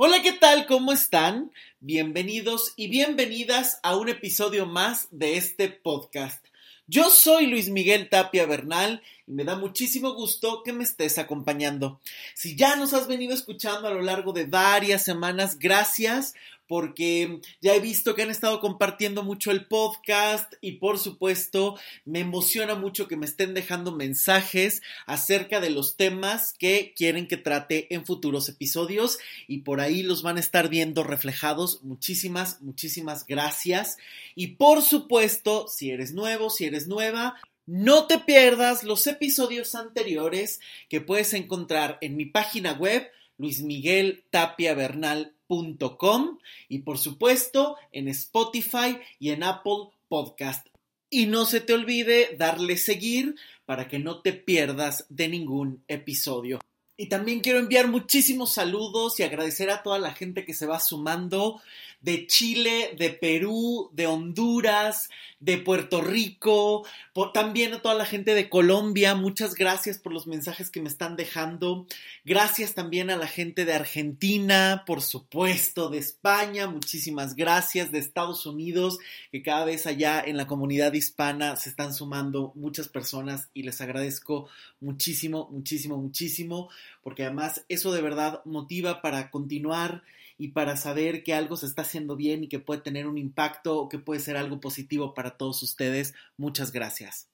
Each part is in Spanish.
Hola, ¿qué tal? ¿Cómo están? Bienvenidos y bienvenidas a un episodio más de este podcast. Yo soy Luis Miguel Tapia Bernal y me da muchísimo gusto que me estés acompañando. Si ya nos has venido escuchando a lo largo de varias semanas, gracias porque ya he visto que han estado compartiendo mucho el podcast y por supuesto me emociona mucho que me estén dejando mensajes acerca de los temas que quieren que trate en futuros episodios y por ahí los van a estar viendo reflejados. Muchísimas, muchísimas gracias. Y por supuesto, si eres nuevo, si eres nueva, no te pierdas los episodios anteriores que puedes encontrar en mi página web luismigueltapiabernal.com y por supuesto en Spotify y en Apple Podcast. Y no se te olvide darle seguir para que no te pierdas de ningún episodio. Y también quiero enviar muchísimos saludos y agradecer a toda la gente que se va sumando de Chile, de Perú, de Honduras, de Puerto Rico, también a toda la gente de Colombia. Muchas gracias por los mensajes que me están dejando. Gracias también a la gente de Argentina, por supuesto, de España. Muchísimas gracias. De Estados Unidos, que cada vez allá en la comunidad hispana se están sumando muchas personas y les agradezco muchísimo, muchísimo, muchísimo, porque además eso de verdad motiva para continuar y para saber que algo se está haciendo bien y que puede tener un impacto o que puede ser algo positivo para todos ustedes. Muchas gracias.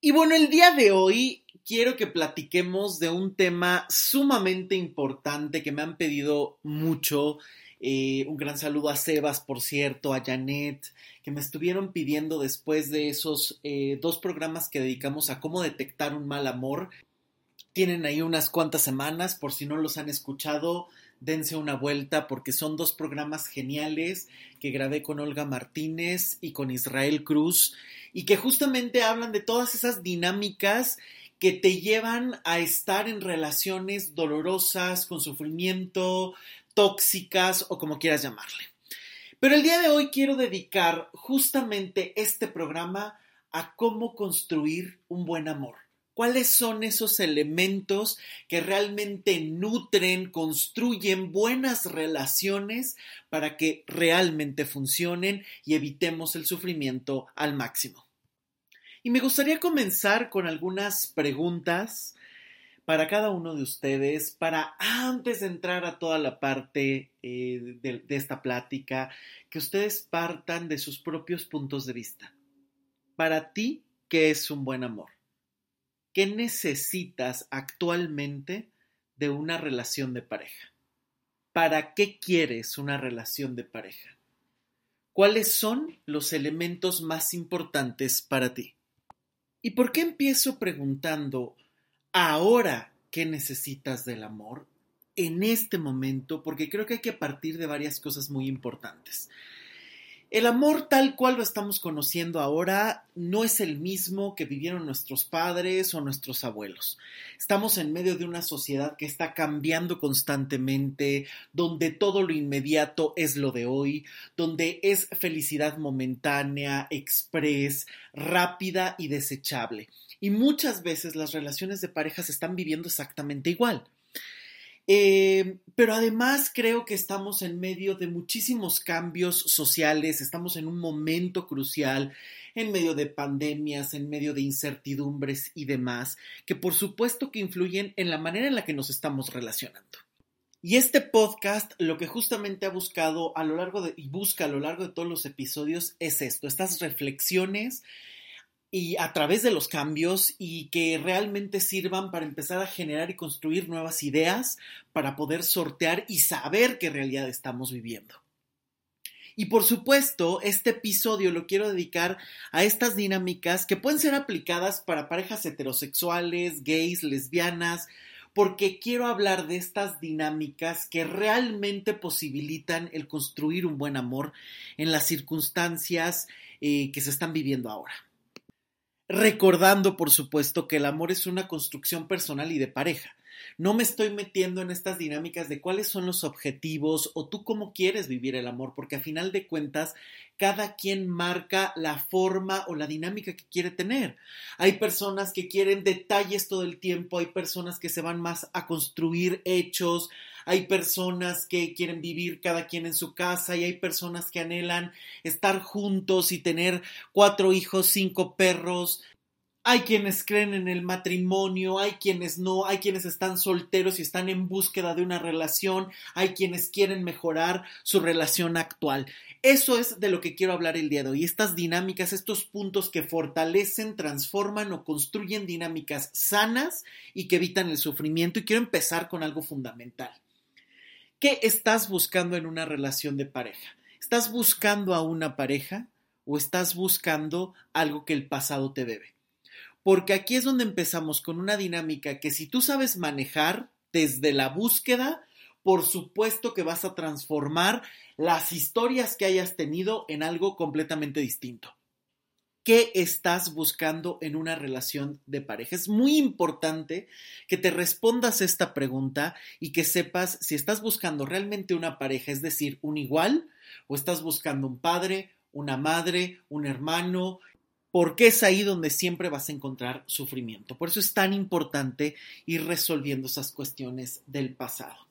Y bueno, el día de hoy quiero que platiquemos de un tema sumamente importante que me han pedido mucho. Eh, un gran saludo a Sebas, por cierto, a Janet, que me estuvieron pidiendo después de esos eh, dos programas que dedicamos a cómo detectar un mal amor. Tienen ahí unas cuantas semanas, por si no los han escuchado, dense una vuelta porque son dos programas geniales que grabé con Olga Martínez y con Israel Cruz y que justamente hablan de todas esas dinámicas que te llevan a estar en relaciones dolorosas, con sufrimiento, tóxicas o como quieras llamarle. Pero el día de hoy quiero dedicar justamente este programa a cómo construir un buen amor cuáles son esos elementos que realmente nutren, construyen buenas relaciones para que realmente funcionen y evitemos el sufrimiento al máximo. Y me gustaría comenzar con algunas preguntas para cada uno de ustedes, para antes de entrar a toda la parte eh, de, de esta plática, que ustedes partan de sus propios puntos de vista. Para ti, ¿qué es un buen amor? ¿Qué necesitas actualmente de una relación de pareja? ¿Para qué quieres una relación de pareja? ¿Cuáles son los elementos más importantes para ti? ¿Y por qué empiezo preguntando ahora qué necesitas del amor? En este momento, porque creo que hay que partir de varias cosas muy importantes. El amor tal cual lo estamos conociendo ahora no es el mismo que vivieron nuestros padres o nuestros abuelos. Estamos en medio de una sociedad que está cambiando constantemente, donde todo lo inmediato es lo de hoy, donde es felicidad momentánea, express, rápida y desechable. Y muchas veces las relaciones de pareja se están viviendo exactamente igual. Eh, pero además creo que estamos en medio de muchísimos cambios sociales, estamos en un momento crucial, en medio de pandemias, en medio de incertidumbres y demás, que por supuesto que influyen en la manera en la que nos estamos relacionando. Y este podcast lo que justamente ha buscado a lo largo de, y busca a lo largo de todos los episodios es esto, estas reflexiones y a través de los cambios y que realmente sirvan para empezar a generar y construir nuevas ideas para poder sortear y saber qué realidad estamos viviendo. Y por supuesto, este episodio lo quiero dedicar a estas dinámicas que pueden ser aplicadas para parejas heterosexuales, gays, lesbianas, porque quiero hablar de estas dinámicas que realmente posibilitan el construir un buen amor en las circunstancias eh, que se están viviendo ahora recordando, por supuesto, que el amor es una construcción personal y de pareja. No me estoy metiendo en estas dinámicas de cuáles son los objetivos o tú cómo quieres vivir el amor, porque a final de cuentas cada quien marca la forma o la dinámica que quiere tener. Hay personas que quieren detalles todo el tiempo, hay personas que se van más a construir hechos, hay personas que quieren vivir cada quien en su casa y hay personas que anhelan estar juntos y tener cuatro hijos, cinco perros, hay quienes creen en el matrimonio, hay quienes no, hay quienes están solteros y están en búsqueda de una relación, hay quienes quieren mejorar su relación actual. Eso es de lo que quiero hablar el día de hoy, estas dinámicas, estos puntos que fortalecen, transforman o construyen dinámicas sanas y que evitan el sufrimiento. Y quiero empezar con algo fundamental. ¿Qué estás buscando en una relación de pareja? ¿Estás buscando a una pareja o estás buscando algo que el pasado te debe? porque aquí es donde empezamos con una dinámica que si tú sabes manejar desde la búsqueda, por supuesto que vas a transformar las historias que hayas tenido en algo completamente distinto. ¿Qué estás buscando en una relación de pareja? Es muy importante que te respondas esta pregunta y que sepas si estás buscando realmente una pareja, es decir, un igual, o estás buscando un padre, una madre, un hermano, porque es ahí donde siempre vas a encontrar sufrimiento. Por eso es tan importante ir resolviendo esas cuestiones del pasado.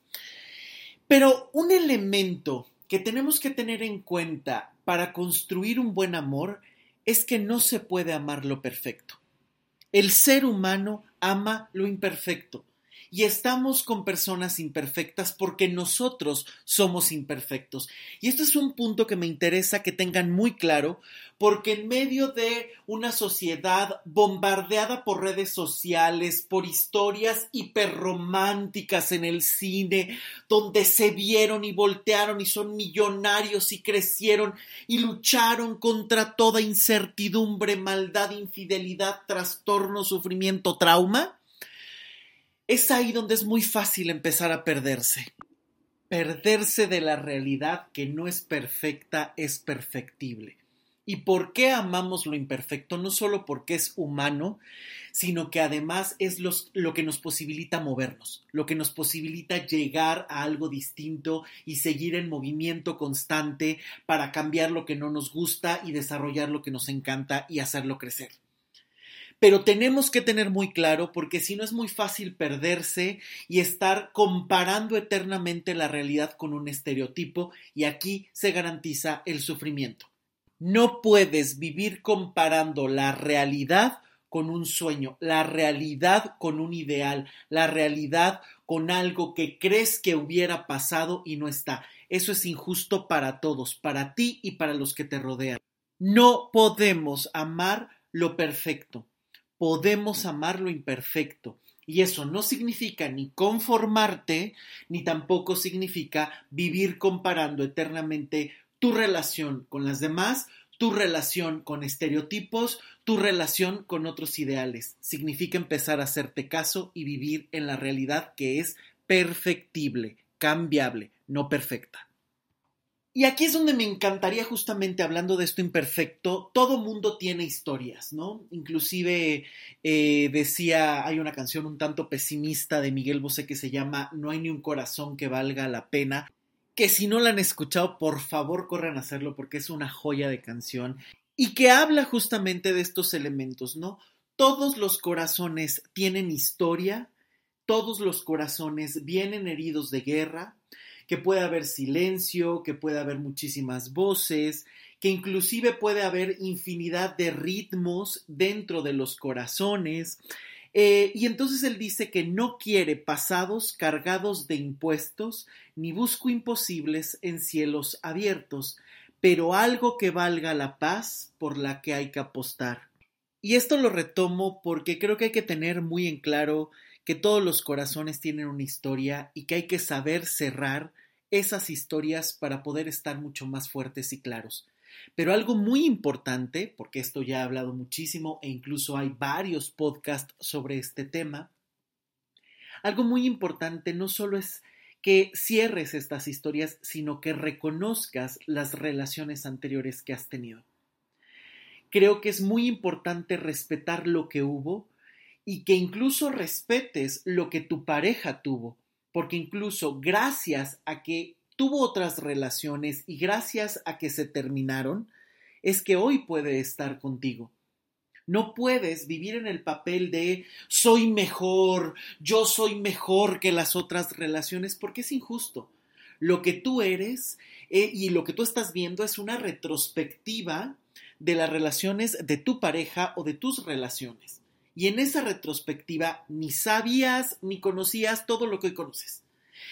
Pero un elemento que tenemos que tener en cuenta para construir un buen amor es que no se puede amar lo perfecto. El ser humano ama lo imperfecto y estamos con personas imperfectas porque nosotros somos imperfectos. Y esto es un punto que me interesa que tengan muy claro porque en medio de una sociedad bombardeada por redes sociales, por historias hiperrománticas en el cine, donde se vieron y voltearon y son millonarios y crecieron y lucharon contra toda incertidumbre, maldad, infidelidad, trastorno, sufrimiento, trauma, es ahí donde es muy fácil empezar a perderse. Perderse de la realidad que no es perfecta, es perfectible. ¿Y por qué amamos lo imperfecto? No solo porque es humano, sino que además es lo que nos posibilita movernos, lo que nos posibilita llegar a algo distinto y seguir en movimiento constante para cambiar lo que no nos gusta y desarrollar lo que nos encanta y hacerlo crecer pero tenemos que tener muy claro porque si no es muy fácil perderse y estar comparando eternamente la realidad con un estereotipo y aquí se garantiza el sufrimiento. No puedes vivir comparando la realidad con un sueño, la realidad con un ideal, la realidad con algo que crees que hubiera pasado y no está. Eso es injusto para todos, para ti y para los que te rodean. No podemos amar lo perfecto podemos amar lo imperfecto. Y eso no significa ni conformarte, ni tampoco significa vivir comparando eternamente tu relación con las demás, tu relación con estereotipos, tu relación con otros ideales. Significa empezar a hacerte caso y vivir en la realidad que es perfectible, cambiable, no perfecta. Y aquí es donde me encantaría justamente hablando de esto imperfecto, todo mundo tiene historias, ¿no? Inclusive eh, decía, hay una canción un tanto pesimista de Miguel Bosé que se llama No hay ni un corazón que valga la pena, que si no la han escuchado, por favor corran a hacerlo porque es una joya de canción y que habla justamente de estos elementos, ¿no? Todos los corazones tienen historia, todos los corazones vienen heridos de guerra, que puede haber silencio, que puede haber muchísimas voces, que inclusive puede haber infinidad de ritmos dentro de los corazones. Eh, y entonces él dice que no quiere pasados cargados de impuestos, ni busco imposibles en cielos abiertos, pero algo que valga la paz por la que hay que apostar. Y esto lo retomo porque creo que hay que tener muy en claro que todos los corazones tienen una historia y que hay que saber cerrar esas historias para poder estar mucho más fuertes y claros. Pero algo muy importante, porque esto ya he hablado muchísimo e incluso hay varios podcasts sobre este tema, algo muy importante no solo es que cierres estas historias, sino que reconozcas las relaciones anteriores que has tenido. Creo que es muy importante respetar lo que hubo y que incluso respetes lo que tu pareja tuvo, porque incluso gracias a que tuvo otras relaciones y gracias a que se terminaron, es que hoy puede estar contigo. No puedes vivir en el papel de soy mejor, yo soy mejor que las otras relaciones, porque es injusto. Lo que tú eres eh, y lo que tú estás viendo es una retrospectiva de las relaciones de tu pareja o de tus relaciones. Y en esa retrospectiva ni sabías ni conocías todo lo que hoy conoces.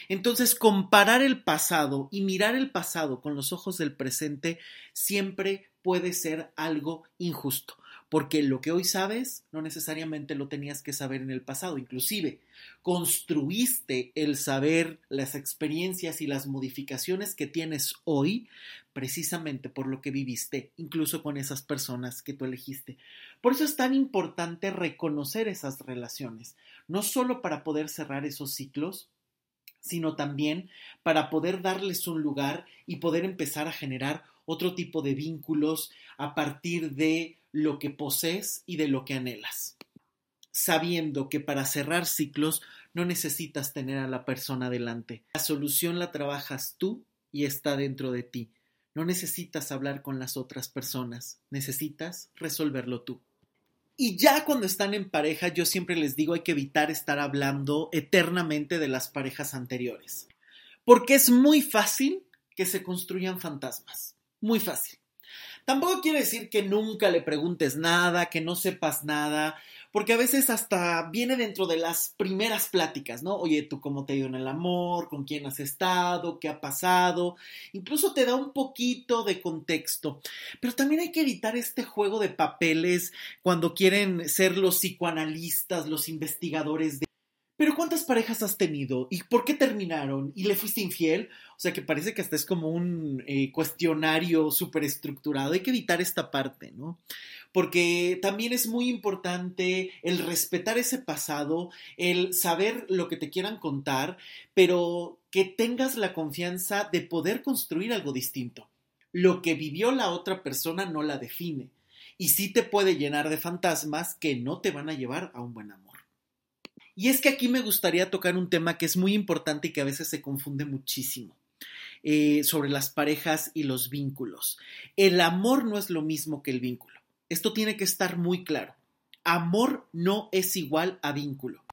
Entonces, comparar el pasado y mirar el pasado con los ojos del presente siempre puede ser algo injusto porque lo que hoy sabes no necesariamente lo tenías que saber en el pasado, inclusive construiste el saber, las experiencias y las modificaciones que tienes hoy precisamente por lo que viviste, incluso con esas personas que tú elegiste. Por eso es tan importante reconocer esas relaciones, no solo para poder cerrar esos ciclos, sino también para poder darles un lugar y poder empezar a generar otro tipo de vínculos a partir de lo que posees y de lo que anhelas, sabiendo que para cerrar ciclos no necesitas tener a la persona delante. La solución la trabajas tú y está dentro de ti. No necesitas hablar con las otras personas, necesitas resolverlo tú. Y ya cuando están en pareja, yo siempre les digo hay que evitar estar hablando eternamente de las parejas anteriores, porque es muy fácil que se construyan fantasmas, muy fácil. Tampoco quiere decir que nunca le preguntes nada, que no sepas nada, porque a veces hasta viene dentro de las primeras pláticas, ¿no? Oye, tú cómo te ha ido en el amor, con quién has estado, qué ha pasado, incluso te da un poquito de contexto, pero también hay que evitar este juego de papeles cuando quieren ser los psicoanalistas, los investigadores de pero ¿cuántas parejas has tenido? ¿Y por qué terminaron? ¿Y le fuiste infiel? O sea que parece que hasta es como un eh, cuestionario súper estructurado. Hay que evitar esta parte, ¿no? Porque también es muy importante el respetar ese pasado, el saber lo que te quieran contar, pero que tengas la confianza de poder construir algo distinto. Lo que vivió la otra persona no la define y sí te puede llenar de fantasmas que no te van a llevar a un buen amor. Y es que aquí me gustaría tocar un tema que es muy importante y que a veces se confunde muchísimo. Eh, sobre las parejas y los vínculos. El amor no es lo mismo que el vínculo. Esto tiene que estar muy claro. Amor no es igual a vínculo.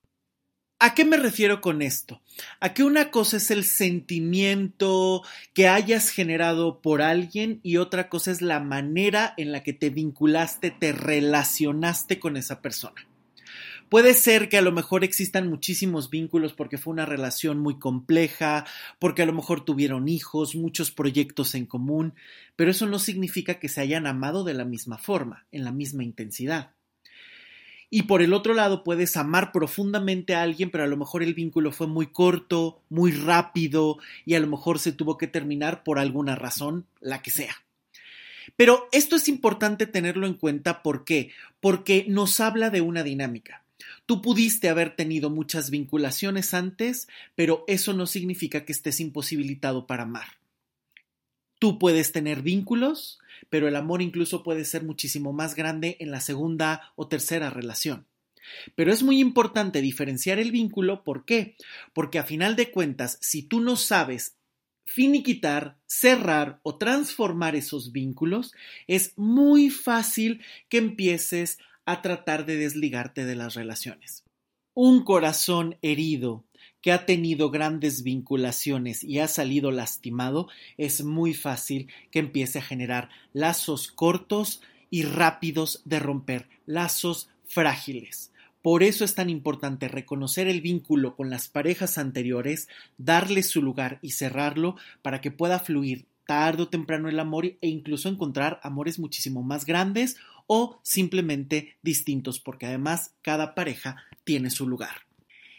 ¿A qué me refiero con esto? A que una cosa es el sentimiento que hayas generado por alguien y otra cosa es la manera en la que te vinculaste, te relacionaste con esa persona. Puede ser que a lo mejor existan muchísimos vínculos porque fue una relación muy compleja, porque a lo mejor tuvieron hijos, muchos proyectos en común, pero eso no significa que se hayan amado de la misma forma, en la misma intensidad. Y por el otro lado, puedes amar profundamente a alguien, pero a lo mejor el vínculo fue muy corto, muy rápido, y a lo mejor se tuvo que terminar por alguna razón, la que sea. Pero esto es importante tenerlo en cuenta, ¿por qué? Porque nos habla de una dinámica. Tú pudiste haber tenido muchas vinculaciones antes, pero eso no significa que estés imposibilitado para amar. Tú puedes tener vínculos, pero el amor incluso puede ser muchísimo más grande en la segunda o tercera relación. Pero es muy importante diferenciar el vínculo, ¿por qué? Porque a final de cuentas, si tú no sabes finiquitar, cerrar o transformar esos vínculos, es muy fácil que empieces a tratar de desligarte de las relaciones. Un corazón herido que ha tenido grandes vinculaciones y ha salido lastimado, es muy fácil que empiece a generar lazos cortos y rápidos de romper, lazos frágiles. Por eso es tan importante reconocer el vínculo con las parejas anteriores, darle su lugar y cerrarlo para que pueda fluir tarde o temprano el amor e incluso encontrar amores muchísimo más grandes o simplemente distintos, porque además cada pareja tiene su lugar.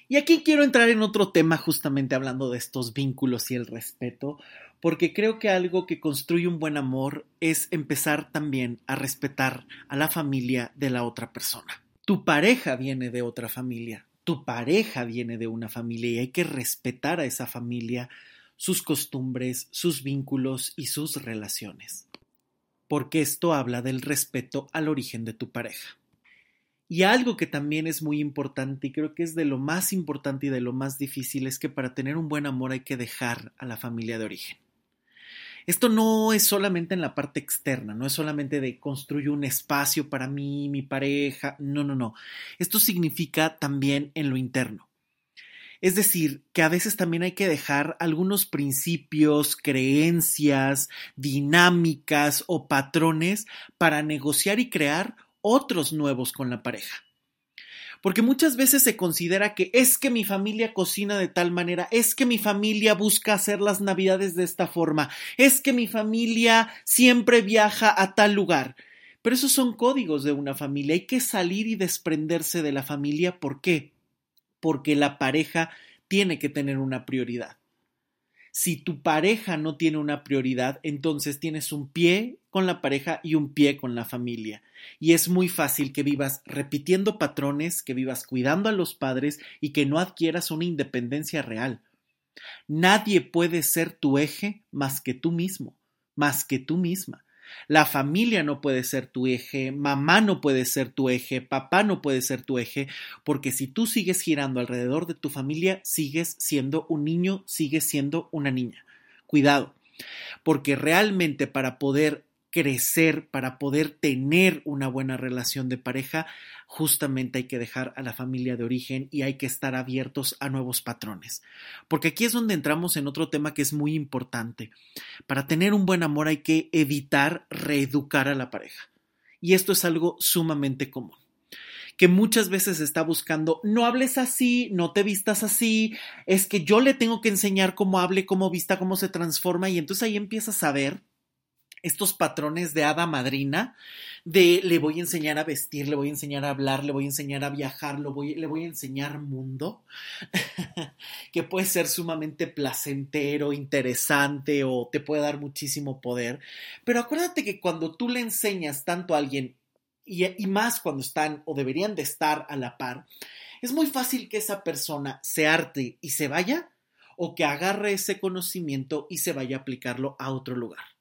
Y aquí quiero entrar en otro tema justamente hablando de estos vínculos y el respeto, porque creo que algo que construye un buen amor es empezar también a respetar a la familia de la otra persona. Tu pareja viene de otra familia, tu pareja viene de una familia y hay que respetar a esa familia, sus costumbres, sus vínculos y sus relaciones porque esto habla del respeto al origen de tu pareja. Y algo que también es muy importante y creo que es de lo más importante y de lo más difícil es que para tener un buen amor hay que dejar a la familia de origen. Esto no es solamente en la parte externa, no es solamente de construir un espacio para mí, mi pareja, no, no, no. Esto significa también en lo interno. Es decir, que a veces también hay que dejar algunos principios, creencias, dinámicas o patrones para negociar y crear otros nuevos con la pareja. Porque muchas veces se considera que es que mi familia cocina de tal manera, es que mi familia busca hacer las navidades de esta forma, es que mi familia siempre viaja a tal lugar. Pero esos son códigos de una familia. Hay que salir y desprenderse de la familia. ¿Por qué? Porque la pareja tiene que tener una prioridad. Si tu pareja no tiene una prioridad, entonces tienes un pie con la pareja y un pie con la familia. Y es muy fácil que vivas repitiendo patrones, que vivas cuidando a los padres y que no adquieras una independencia real. Nadie puede ser tu eje más que tú mismo, más que tú misma. La familia no puede ser tu eje, mamá no puede ser tu eje, papá no puede ser tu eje, porque si tú sigues girando alrededor de tu familia, sigues siendo un niño, sigues siendo una niña. Cuidado, porque realmente para poder crecer, para poder tener una buena relación de pareja, justamente hay que dejar a la familia de origen y hay que estar abiertos a nuevos patrones. Porque aquí es donde entramos en otro tema que es muy importante. Para tener un buen amor hay que evitar reeducar a la pareja. Y esto es algo sumamente común que muchas veces está buscando, no hables así, no te vistas así, es que yo le tengo que enseñar cómo hable, cómo vista, cómo se transforma y entonces ahí empiezas a ver estos patrones de hada madrina, de le voy a enseñar a vestir, le voy a enseñar a hablar, le voy a enseñar a viajar, le voy a enseñar mundo, que puede ser sumamente placentero, interesante o te puede dar muchísimo poder. Pero acuérdate que cuando tú le enseñas tanto a alguien, y, y más cuando están o deberían de estar a la par, es muy fácil que esa persona se arte y se vaya o que agarre ese conocimiento y se vaya a aplicarlo a otro lugar.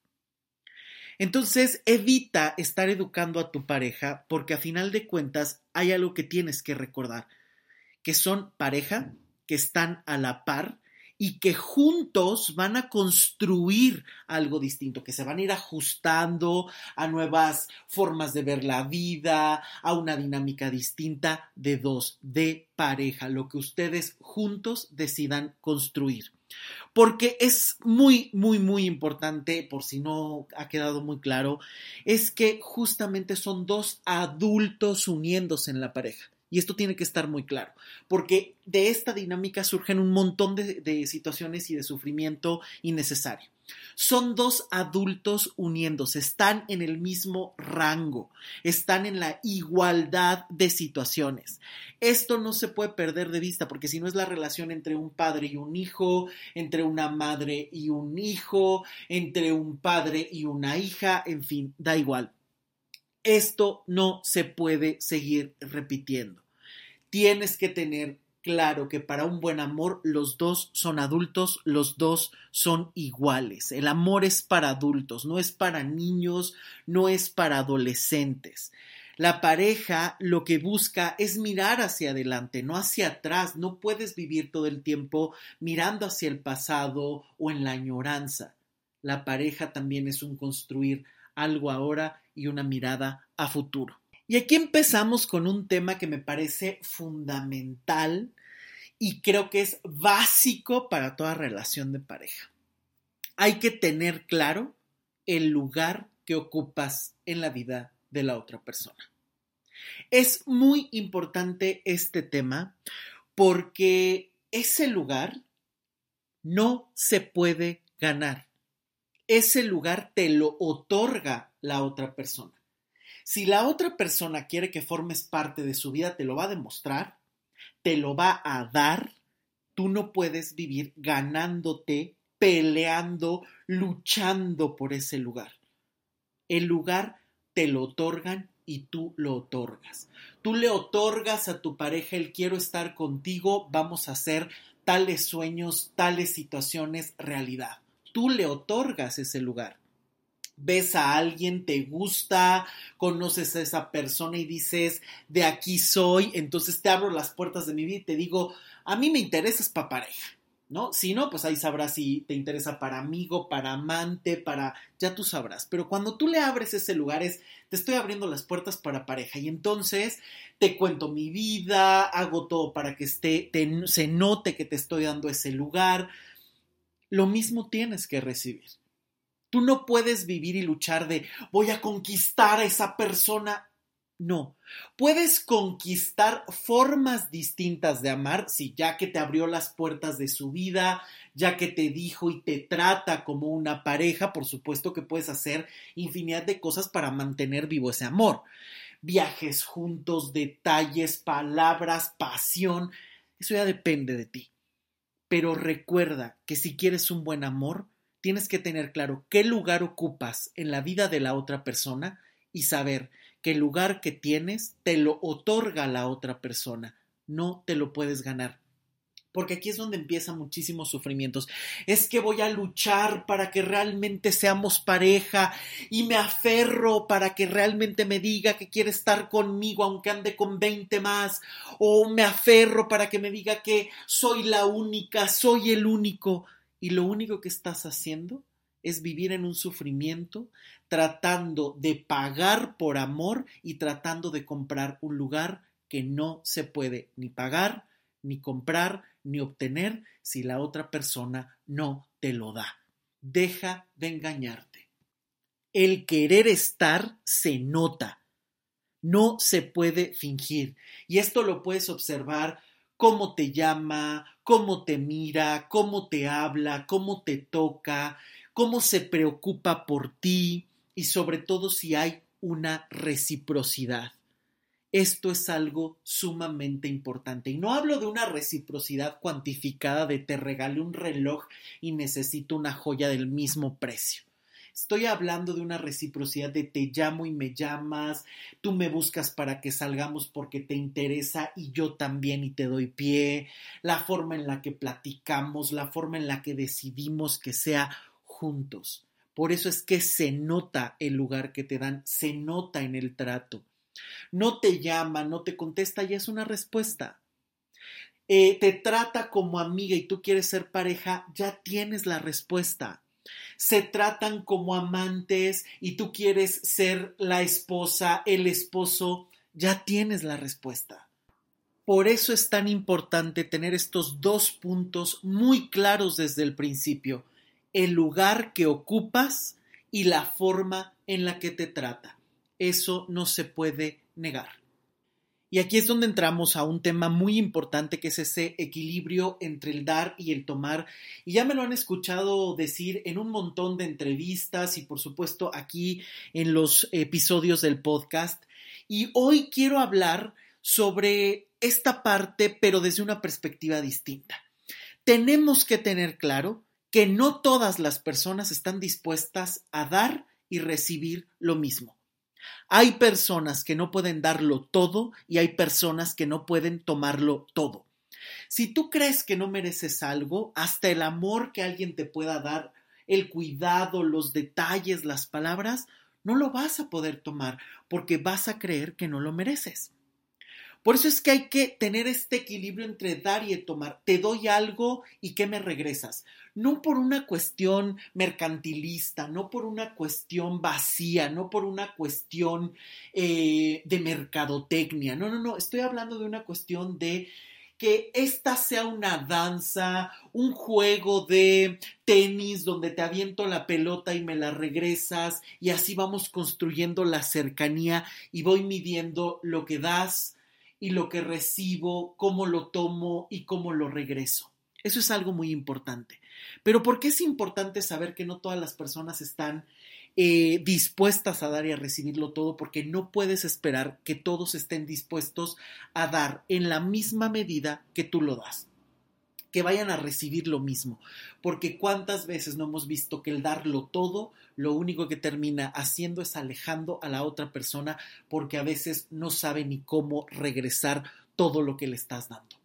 Entonces, evita estar educando a tu pareja porque a final de cuentas hay algo que tienes que recordar, que son pareja, que están a la par y que juntos van a construir algo distinto, que se van a ir ajustando a nuevas formas de ver la vida, a una dinámica distinta de dos, de pareja, lo que ustedes juntos decidan construir porque es muy, muy, muy importante, por si no ha quedado muy claro, es que justamente son dos adultos uniéndose en la pareja. Y esto tiene que estar muy claro, porque de esta dinámica surgen un montón de, situaciones y de sufrimiento innecesario. Son dos adultos uniéndose, están en el mismo rango, están en la igualdad de situaciones. Esto no se puede perder de vista porque si no es la relación entre un padre y un hijo, entre una madre y un hijo, entre un padre y una hija, en fin, da igual. Esto no se puede seguir repitiendo. Tienes que tener claro que para un buen amor los dos son adultos, los dos son iguales. El amor es para adultos, no es para niños, no es para adolescentes. La pareja lo que busca es mirar hacia adelante, no hacia atrás. No puedes vivir todo el tiempo mirando hacia el pasado o en la añoranza. La pareja también es un construir algo ahora y una mirada a futuro. Y aquí empezamos con un tema que me parece fundamental y creo que es básico para toda relación de pareja. Hay que tener claro el lugar que ocupas en la vida de la otra persona. Es muy importante este tema porque ese lugar no se puede ganar. Ese lugar te lo otorga la otra persona. Si la otra persona quiere que formes parte de su vida, te lo va a demostrar, te lo va a dar. Tú no puedes vivir ganándote, peleando, luchando por ese lugar. El lugar te lo otorgan y tú lo otorgas. Tú le otorgas a tu pareja el quiero estar contigo, vamos a hacer tales sueños, tales situaciones realidad. Tú le otorgas ese lugar ves a alguien, te gusta, conoces a esa persona y dices, de aquí soy, entonces te abro las puertas de mi vida y te digo, a mí me interesas para pareja. ¿no? Si no, pues ahí sabrás si te interesa para amigo, para amante, para... ya tú sabrás. Pero cuando tú le abres ese lugar es, te estoy abriendo las puertas para pareja y entonces te cuento mi vida, hago todo para que esté, se note que te estoy dando ese lugar. Lo mismo tienes que recibir. Tú no puedes vivir y luchar de voy a conquistar a esa persona. No, puedes conquistar formas distintas de amar, si ya que te abrió las puertas de su vida, ya que te dijo y te trata como una pareja, por supuesto que puedes hacer infinidad de cosas para mantener vivo ese amor. Viajes juntos, detalles, palabras, pasión, eso ya depende de ti. Pero recuerda que si quieres un buen amor, tienes que tener claro qué lugar ocupas en la vida de la otra persona y saber que el lugar que tienes te lo otorga la otra persona, no te lo puedes ganar. Porque aquí es donde empiezan muchísimos sufrimientos. Es que voy a luchar para que realmente seamos pareja y me aferro para que realmente me diga que quiere estar conmigo aunque ande con 20 más. O me aferro para que me diga que soy la única, soy el único. Y lo único que estás haciendo es vivir en un sufrimiento, tratando de pagar por amor y tratando de comprar un lugar que no se puede ni pagar, ni comprar, ni obtener si la otra persona no te lo da. Deja de engañarte. El querer estar se nota. No se puede fingir. Y esto lo puedes observar cómo te llama, cómo te mira, cómo te habla, cómo te toca, cómo se preocupa por ti y sobre todo si hay una reciprocidad. Esto es algo sumamente importante. Y no hablo de una reciprocidad cuantificada de te regale un reloj y necesito una joya del mismo precio. Estoy hablando de una reciprocidad de te llamo y me llamas, tú me buscas para que salgamos porque te interesa y yo también y te doy pie, la forma en la que platicamos, la forma en la que decidimos que sea juntos. Por eso es que se nota el lugar que te dan, se nota en el trato. No te llama, no te contesta y es una respuesta. Eh, te trata como amiga y tú quieres ser pareja, ya tienes la respuesta. Se tratan como amantes y tú quieres ser la esposa, el esposo, ya tienes la respuesta. Por eso es tan importante tener estos dos puntos muy claros desde el principio el lugar que ocupas y la forma en la que te trata. Eso no se puede negar. Y aquí es donde entramos a un tema muy importante que es ese equilibrio entre el dar y el tomar. Y ya me lo han escuchado decir en un montón de entrevistas y por supuesto aquí en los episodios del podcast. Y hoy quiero hablar sobre esta parte pero desde una perspectiva distinta. Tenemos que tener claro que no todas las personas están dispuestas a dar y recibir lo mismo. Hay personas que no pueden darlo todo y hay personas que no pueden tomarlo todo. Si tú crees que no mereces algo, hasta el amor que alguien te pueda dar, el cuidado, los detalles, las palabras, no lo vas a poder tomar porque vas a creer que no lo mereces. Por eso es que hay que tener este equilibrio entre dar y tomar. Te doy algo y ¿qué me regresas? No por una cuestión mercantilista, no por una cuestión vacía, no por una cuestión eh, de mercadotecnia. No, no, no. Estoy hablando de una cuestión de que esta sea una danza, un juego de tenis donde te aviento la pelota y me la regresas y así vamos construyendo la cercanía y voy midiendo lo que das, y lo que recibo, cómo lo tomo y cómo lo regreso. Eso es algo muy importante. Pero ¿por qué es importante saber que no todas las personas están eh, dispuestas a dar y a recibirlo todo? Porque no puedes esperar que todos estén dispuestos a dar en la misma medida que tú lo das que vayan a recibir lo mismo. Porque cuántas veces no hemos visto que el darlo todo, lo único que termina haciendo es alejando a la otra persona porque a veces no sabe ni cómo regresar todo lo que le estás dando.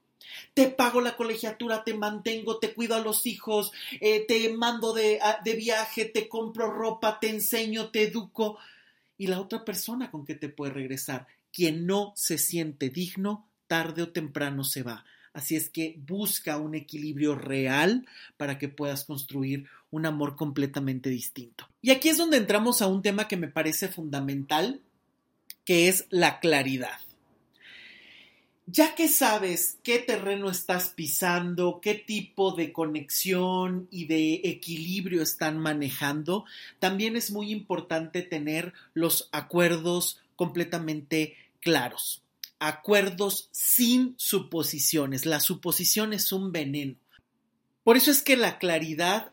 Te pago la colegiatura, te mantengo, te cuido a los hijos, eh, te mando de, de viaje, te compro ropa, te enseño, te educo. Y la otra persona con que te puede regresar, quien no se siente digno, tarde o temprano se va Así es que busca un equilibrio real para que puedas construir un amor completamente distinto. Y aquí es donde entramos a un tema que me parece fundamental, que es la claridad. Ya que sabes qué terreno estás pisando, qué tipo de conexión y de equilibrio están manejando, también es muy importante tener los acuerdos completamente claros acuerdos sin suposiciones. La suposición es un veneno. Por eso es que la claridad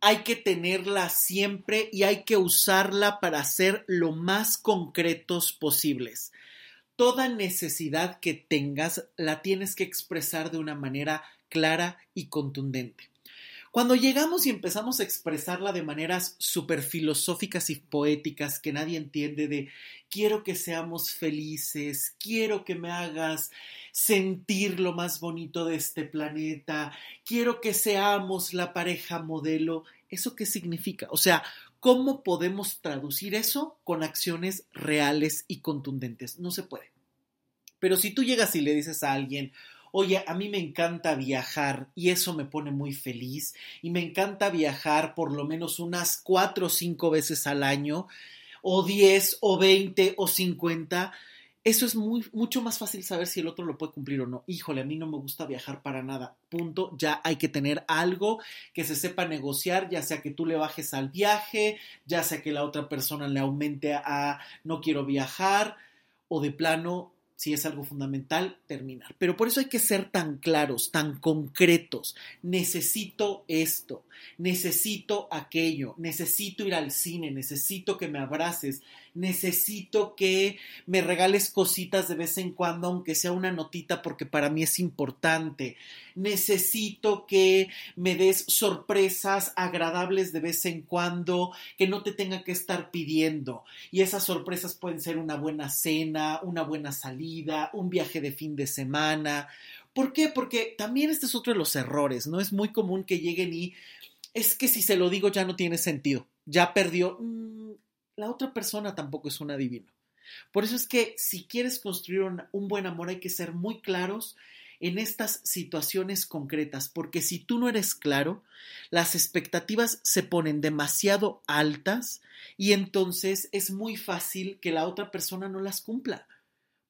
hay que tenerla siempre y hay que usarla para ser lo más concretos posibles. Toda necesidad que tengas la tienes que expresar de una manera clara y contundente. Cuando llegamos y empezamos a expresarla de maneras súper filosóficas y poéticas que nadie entiende de quiero que seamos felices, quiero que me hagas sentir lo más bonito de este planeta, quiero que seamos la pareja modelo, ¿eso qué significa? O sea, ¿cómo podemos traducir eso con acciones reales y contundentes? No se puede. Pero si tú llegas y le dices a alguien, oye, a mí me encanta viajar y eso me pone muy feliz y me encanta viajar por lo menos unas cuatro o cinco veces al año, o diez o veinte o cincuenta. Eso es muy, mucho más fácil saber si el otro lo puede cumplir o no. Híjole, a mí no me gusta viajar para nada. Punto. Ya hay que tener algo que se sepa negociar, ya sea que tú le bajes al viaje, ya sea que la otra persona le aumente a no quiero viajar, o de plano si es algo fundamental, terminar. Pero por eso hay que ser tan claros, tan concretos. Necesito esto, necesito aquello, necesito ir al cine, necesito que me abraces, necesito que me regales cositas de vez en cuando, aunque sea una notita, porque para mí es importante. Necesito que me des sorpresas agradables de vez en cuando, que no te tenga que estar pidiendo. Y esas sorpresas pueden ser una buena cena, una buena salida, un viaje de fin de semana. ¿Por qué? Porque también este es otro de los errores, ¿no? Es muy común que lleguen y es que si se lo digo ya no tiene sentido, ya perdió. Mm, la otra persona tampoco es un adivino. Por eso es que si quieres construir un, buen amor hay que ser muy claros en estas situaciones concretas, porque si tú no eres claro, las expectativas se ponen demasiado altas y entonces es muy fácil que la otra persona no las cumpla.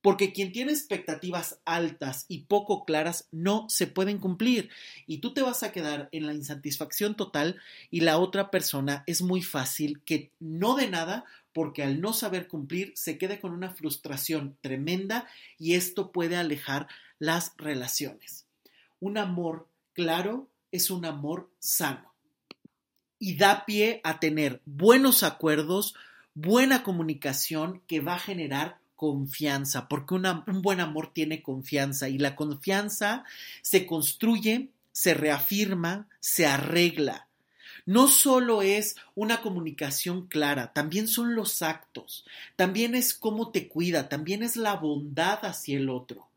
Porque quien tiene expectativas altas y poco claras no se pueden cumplir y tú te vas a quedar en la insatisfacción total y la otra persona es muy fácil que no de nada porque al no saber cumplir se quede con una frustración tremenda y esto puede alejar las relaciones. Un amor claro es un amor sano y da pie a tener buenos acuerdos, buena comunicación que va a generar confianza, porque un buen amor tiene confianza y la confianza se construye, se reafirma, se arregla. No solo es una comunicación clara, también son los actos, también es cómo te cuida, también es la bondad hacia el otro.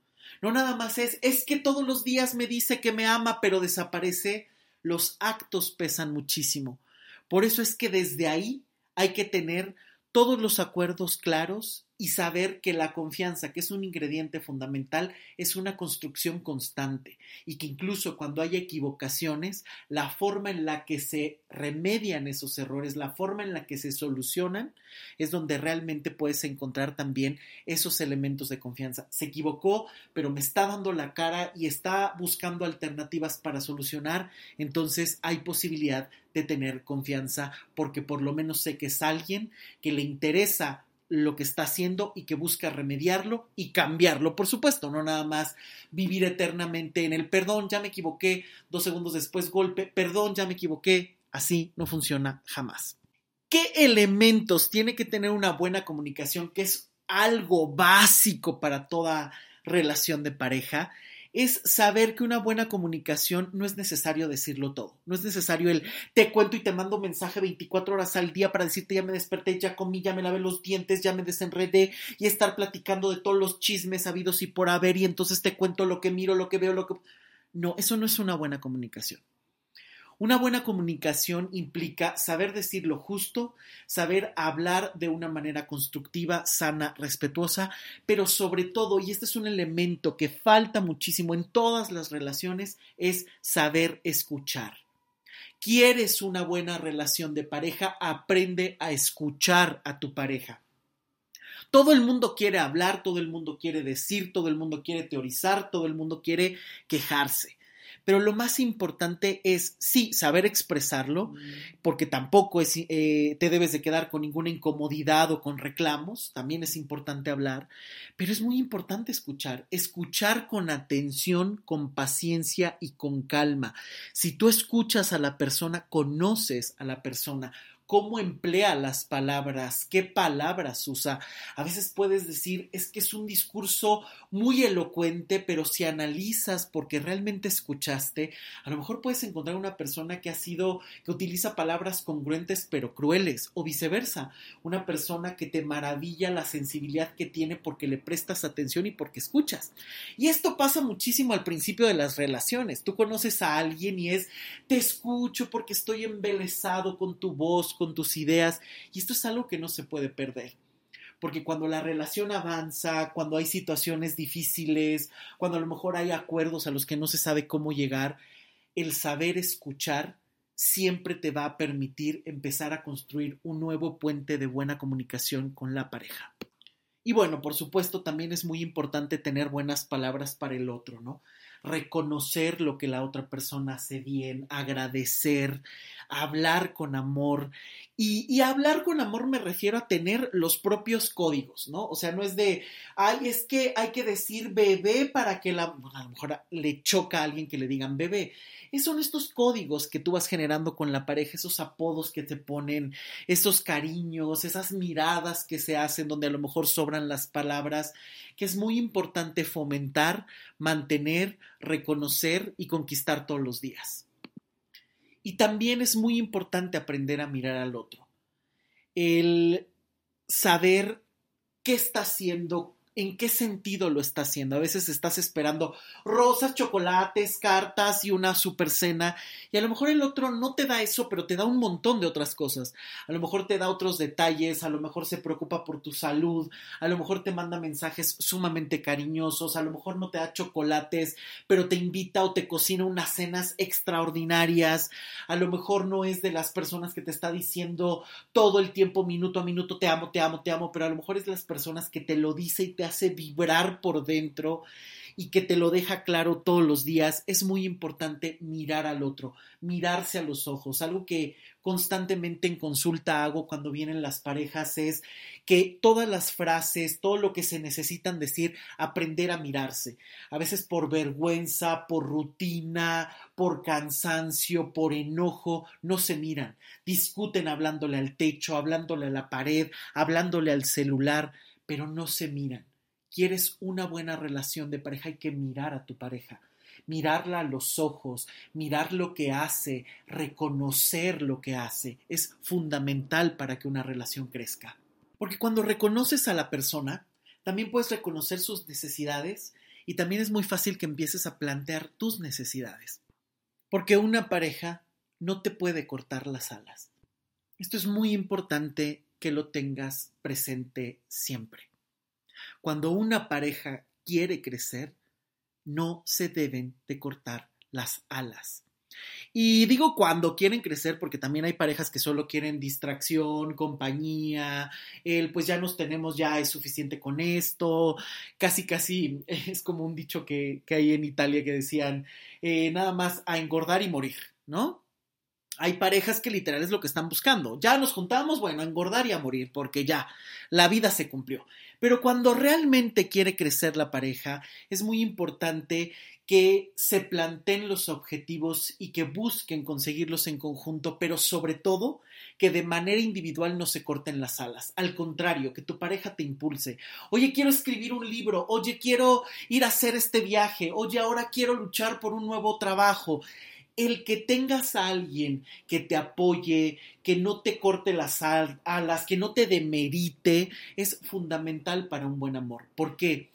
No nada más es, es que todos los días me dice que me ama, pero desaparece. Los actos pesan muchísimo. Por eso es que desde ahí hay que tener todos los acuerdos claros y saber que la confianza, que es un ingrediente fundamental, es una construcción constante y que incluso cuando hay equivocaciones, la forma en la que se remedian esos errores, la forma en la que se solucionan, es donde realmente puedes encontrar también esos elementos de confianza. Se equivocó, pero me está dando la cara y está buscando alternativas para solucionar, entonces hay posibilidad de tener confianza porque por lo menos sé que es alguien que le interesa lo que está haciendo y que busca remediarlo y cambiarlo, por supuesto, no nada más vivir eternamente en el perdón, ya me equivoqué, dos segundos después golpe, perdón, ya me equivoqué, así no funciona jamás. ¿Qué elementos tiene que tener una buena comunicación, que es algo básico para toda relación de pareja? Es saber que una buena comunicación no es necesario decirlo todo. No es necesario el te cuento y te mando mensaje 24 horas al día para decirte ya me desperté, ya comí, ya me lavé los dientes, ya me desenredé y estar platicando de todos los chismes habidos y por haber y entonces te cuento lo que miro, lo que veo, lo que... No, eso no es una buena comunicación. Una buena comunicación implica saber decir lo justo, saber hablar de una manera constructiva, sana, respetuosa, pero sobre todo, y este es un elemento que falta muchísimo en todas las relaciones, es saber escuchar. ¿Quieres una buena relación de pareja? Aprende a escuchar a tu pareja. Todo el mundo quiere hablar, todo el mundo quiere decir, todo el mundo quiere teorizar, todo el mundo quiere quejarse. Pero lo más importante es, sí, saber expresarlo, mm. porque tampoco es, eh, te debes de quedar con ninguna incomodidad o con reclamos, también es importante hablar, pero es muy importante escuchar, escuchar con atención, con paciencia y con calma. Si tú escuchas a la persona, conoces a la persona, cómo emplea las palabras, qué palabras usa. A veces puedes decir, es que es un discurso muy elocuente, pero si analizas porque realmente escuchaste, a lo mejor puedes encontrar una persona que ha sido, que utiliza palabras congruentes pero crueles, o viceversa, una persona que te maravilla la sensibilidad que tiene porque le prestas atención y porque escuchas. Y esto pasa muchísimo al principio de las relaciones. Tú conoces a alguien y es, te escucho porque estoy embelesado con tu voz, con tus ideas, y esto es algo que no se puede perder. Porque cuando la relación avanza, cuando hay situaciones difíciles, cuando a lo mejor hay acuerdos a los que no se sabe cómo llegar, el saber escuchar siempre te va a permitir empezar a construir un nuevo puente de buena comunicación con la pareja. Y bueno, por supuesto, también es muy importante tener buenas palabras para el otro, ¿no? Reconocer lo que la otra persona hace bien, agradecer, hablar con amor. Y, hablar con amor me refiero a tener los propios códigos, ¿no? O sea, no es de, ay, es que hay que decir bebé para que la, a lo mejor le choca a alguien que le digan bebé son estos códigos que tú vas generando con la pareja, esos apodos que te ponen, esos cariños, esas miradas que se hacen donde a lo mejor sobran las palabras, que es muy importante fomentar, mantener, reconocer y conquistar todos los días. Y también es muy importante aprender a mirar al otro. El saber qué está haciendo, en qué sentido lo está haciendo. A veces estás esperando rosas, chocolates, cartas y una super cena y a lo mejor el otro no te da eso, pero te da un montón de otras cosas. A lo mejor te da otros detalles, a lo mejor se preocupa por tu salud, a lo mejor te manda mensajes sumamente cariñosos, a lo mejor no te da chocolates, pero te invita o te cocina unas cenas extraordinarias. A lo mejor no es de las personas que te está diciendo todo el tiempo, minuto a minuto, te amo, te amo, te amo, pero a lo mejor es de las personas que te lo dice y te hace vibrar por dentro y que te lo deja claro todos los días, es muy importante mirar al otro, mirarse a los ojos. Algo que constantemente en consulta hago cuando vienen las parejas es que todas las frases, todo lo que se necesitan decir, aprender a mirarse. A veces por vergüenza, por rutina, por cansancio, por enojo, no se miran. Discuten hablándole al techo, hablándole a la pared, hablándole al celular, pero no se miran quieres una buena relación de pareja, hay que mirar a tu pareja, mirarla a los ojos, mirar lo que hace, reconocer lo que hace. Es fundamental para que una relación crezca. Porque cuando reconoces a la persona, también puedes reconocer sus necesidades y también es muy fácil que empieces a plantear tus necesidades. Porque una pareja no te puede cortar las alas. Esto es muy importante que lo tengas presente siempre. Cuando una pareja quiere crecer, no se deben de cortar las alas. Y digo cuando quieren crecer, porque también hay parejas que solo quieren distracción, compañía, el pues ya nos tenemos, ya es suficiente con esto, casi casi es como un dicho que, hay en Italia que decían, eh, nada más a engordar y morir, ¿no? hay parejas que literal es lo que están buscando. Ya nos juntamos, bueno, a engordar y a morir, porque ya la vida se cumplió. Pero cuando realmente quiere crecer la pareja, es muy importante que se planteen los objetivos y que busquen conseguirlos en conjunto, pero sobre todo que de manera individual no se corten las alas. Al contrario, que tu pareja te impulse. Oye, quiero escribir un libro. Oye, quiero ir a hacer este viaje. Oye, ahora quiero luchar por un nuevo trabajo el que tengas a alguien que te apoye, que no te corte las alas, que no te demerite, es fundamental para un buen amor. ¿Por qué? Porque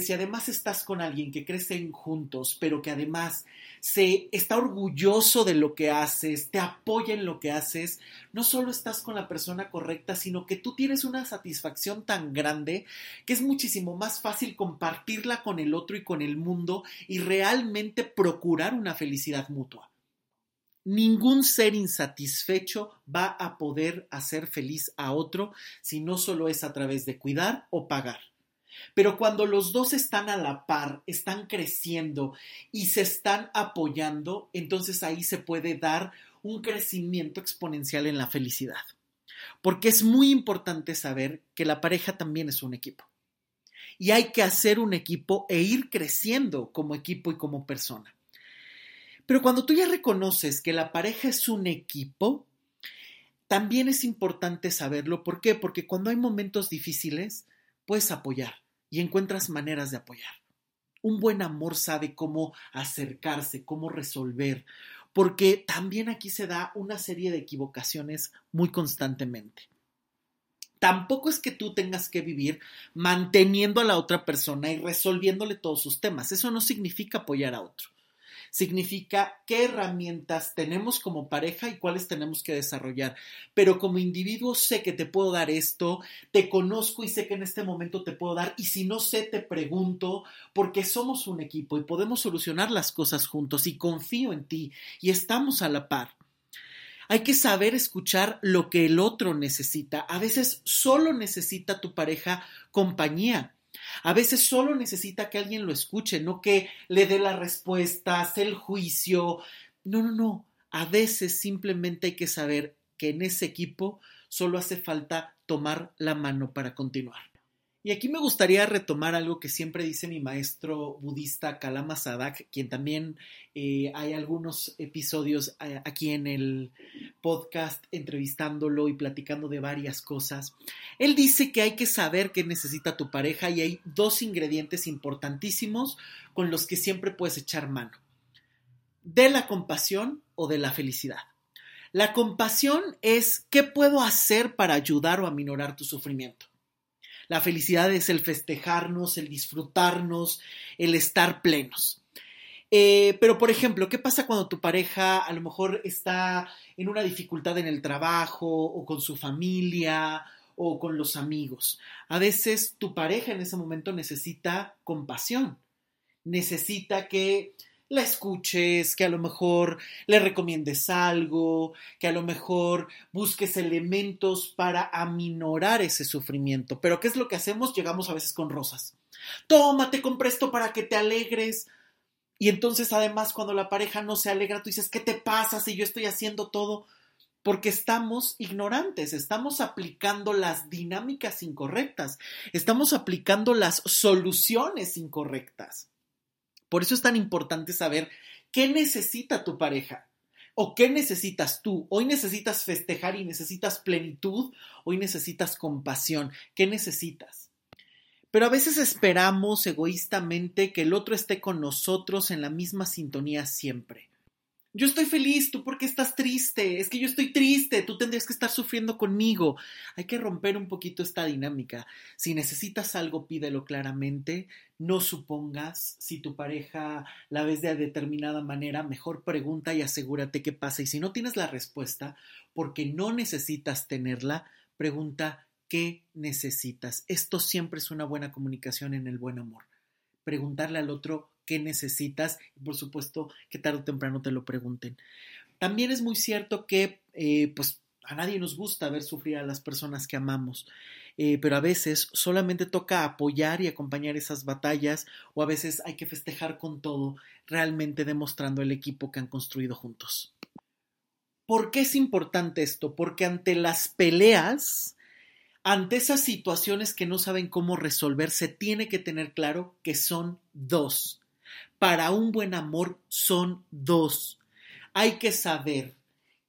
si además estás con alguien que crecen juntos, pero que además se está orgulloso de lo que haces, te apoya en lo que haces, no solo estás con la persona correcta, sino que tú tienes una satisfacción tan grande que es muchísimo más fácil compartirla con el otro y con el mundo y realmente procurar una felicidad mutua. Ningún ser insatisfecho va a poder hacer feliz a otro si no solo es a través de cuidar o pagar. Pero cuando los dos están a la par, están creciendo y se están apoyando, entonces ahí se puede dar un crecimiento exponencial en la felicidad. Porque es muy importante saber que la pareja también es un equipo. Y hay que hacer un equipo e ir creciendo como equipo y como persona. Pero cuando tú ya reconoces que la pareja es un equipo, también es importante saberlo. ¿Por qué? Porque cuando hay momentos difíciles, puedes apoyar y encuentras maneras de apoyar. Un buen amor sabe cómo acercarse, cómo resolver, porque también aquí se da una serie de equivocaciones muy constantemente. Tampoco es que tú tengas que vivir manteniendo a la otra persona y resolviéndole todos sus temas. Eso no significa apoyar a otro significa qué herramientas tenemos como pareja y cuáles tenemos que desarrollar. Pero como individuo sé que te puedo dar esto, te conozco y sé que en este momento te puedo dar y si no sé te pregunto porque somos un equipo y podemos solucionar las cosas juntos y confío en ti y estamos a la par. Hay que saber escuchar lo que el otro necesita. A veces solo necesita tu pareja compañía. A veces solo necesita que alguien lo escuche, no que le dé las respuestas, el juicio. No, no, no. A veces simplemente hay que saber que en ese equipo solo hace falta tomar la mano para continuar. Y aquí me gustaría retomar algo que siempre dice mi maestro budista Kalama Sadak, quien también eh, hay algunos episodios eh, aquí en el podcast entrevistándolo y platicando de varias cosas. Él dice que hay que saber qué necesita tu pareja y hay dos ingredientes importantísimos con los que siempre puedes echar mano. De la compasión o de la felicidad. La compasión es qué puedo hacer para ayudar o aminorar tu sufrimiento. La felicidad es el festejarnos, el disfrutarnos, el estar plenos. Eh, pero, por ejemplo, ¿qué pasa cuando tu pareja a lo mejor está en una dificultad en el trabajo o con su familia o con los amigos? A veces tu pareja en ese momento necesita compasión, necesita que la escuches, que a lo mejor le recomiendes algo, que a lo mejor busques elementos para aminorar ese sufrimiento. Pero ¿qué es lo que hacemos? Llegamos a veces con rosas. Tómate, compré esto para que te alegres. Y entonces además cuando la pareja no se alegra, tú dices, ¿qué te pasa si yo estoy haciendo todo? Porque estamos ignorantes, estamos aplicando las dinámicas incorrectas, estamos aplicando las soluciones incorrectas. Por eso es tan importante saber qué necesita tu pareja o qué necesitas tú. Hoy necesitas festejar y necesitas plenitud, hoy necesitas compasión. ¿Qué necesitas? Pero a veces esperamos egoístamente que el otro esté con nosotros en la misma sintonía siempre. Yo estoy feliz, tú porque estás triste, es que yo estoy triste, tú tendrías que estar sufriendo conmigo. Hay que romper un poquito esta dinámica. Si necesitas algo, pídelo claramente, no supongas, si tu pareja la ves de determinada manera, mejor pregunta y asegúrate qué pasa. Y si no tienes la respuesta, porque no necesitas tenerla, pregunta qué necesitas. Esto siempre es una buena comunicación en el buen amor. Preguntarle al otro qué necesitas y por supuesto que tarde o temprano te lo pregunten. También es muy cierto que eh, pues a nadie nos gusta ver sufrir a las personas que amamos, eh, pero a veces solamente toca apoyar y acompañar esas batallas o a veces hay que festejar con todo, realmente demostrando el equipo que han construido juntos. ¿Por qué es importante esto? Porque ante las peleas, ante esas situaciones que no saben cómo resolver, se tiene que tener claro que son dos para un buen amor son dos. Hay que saber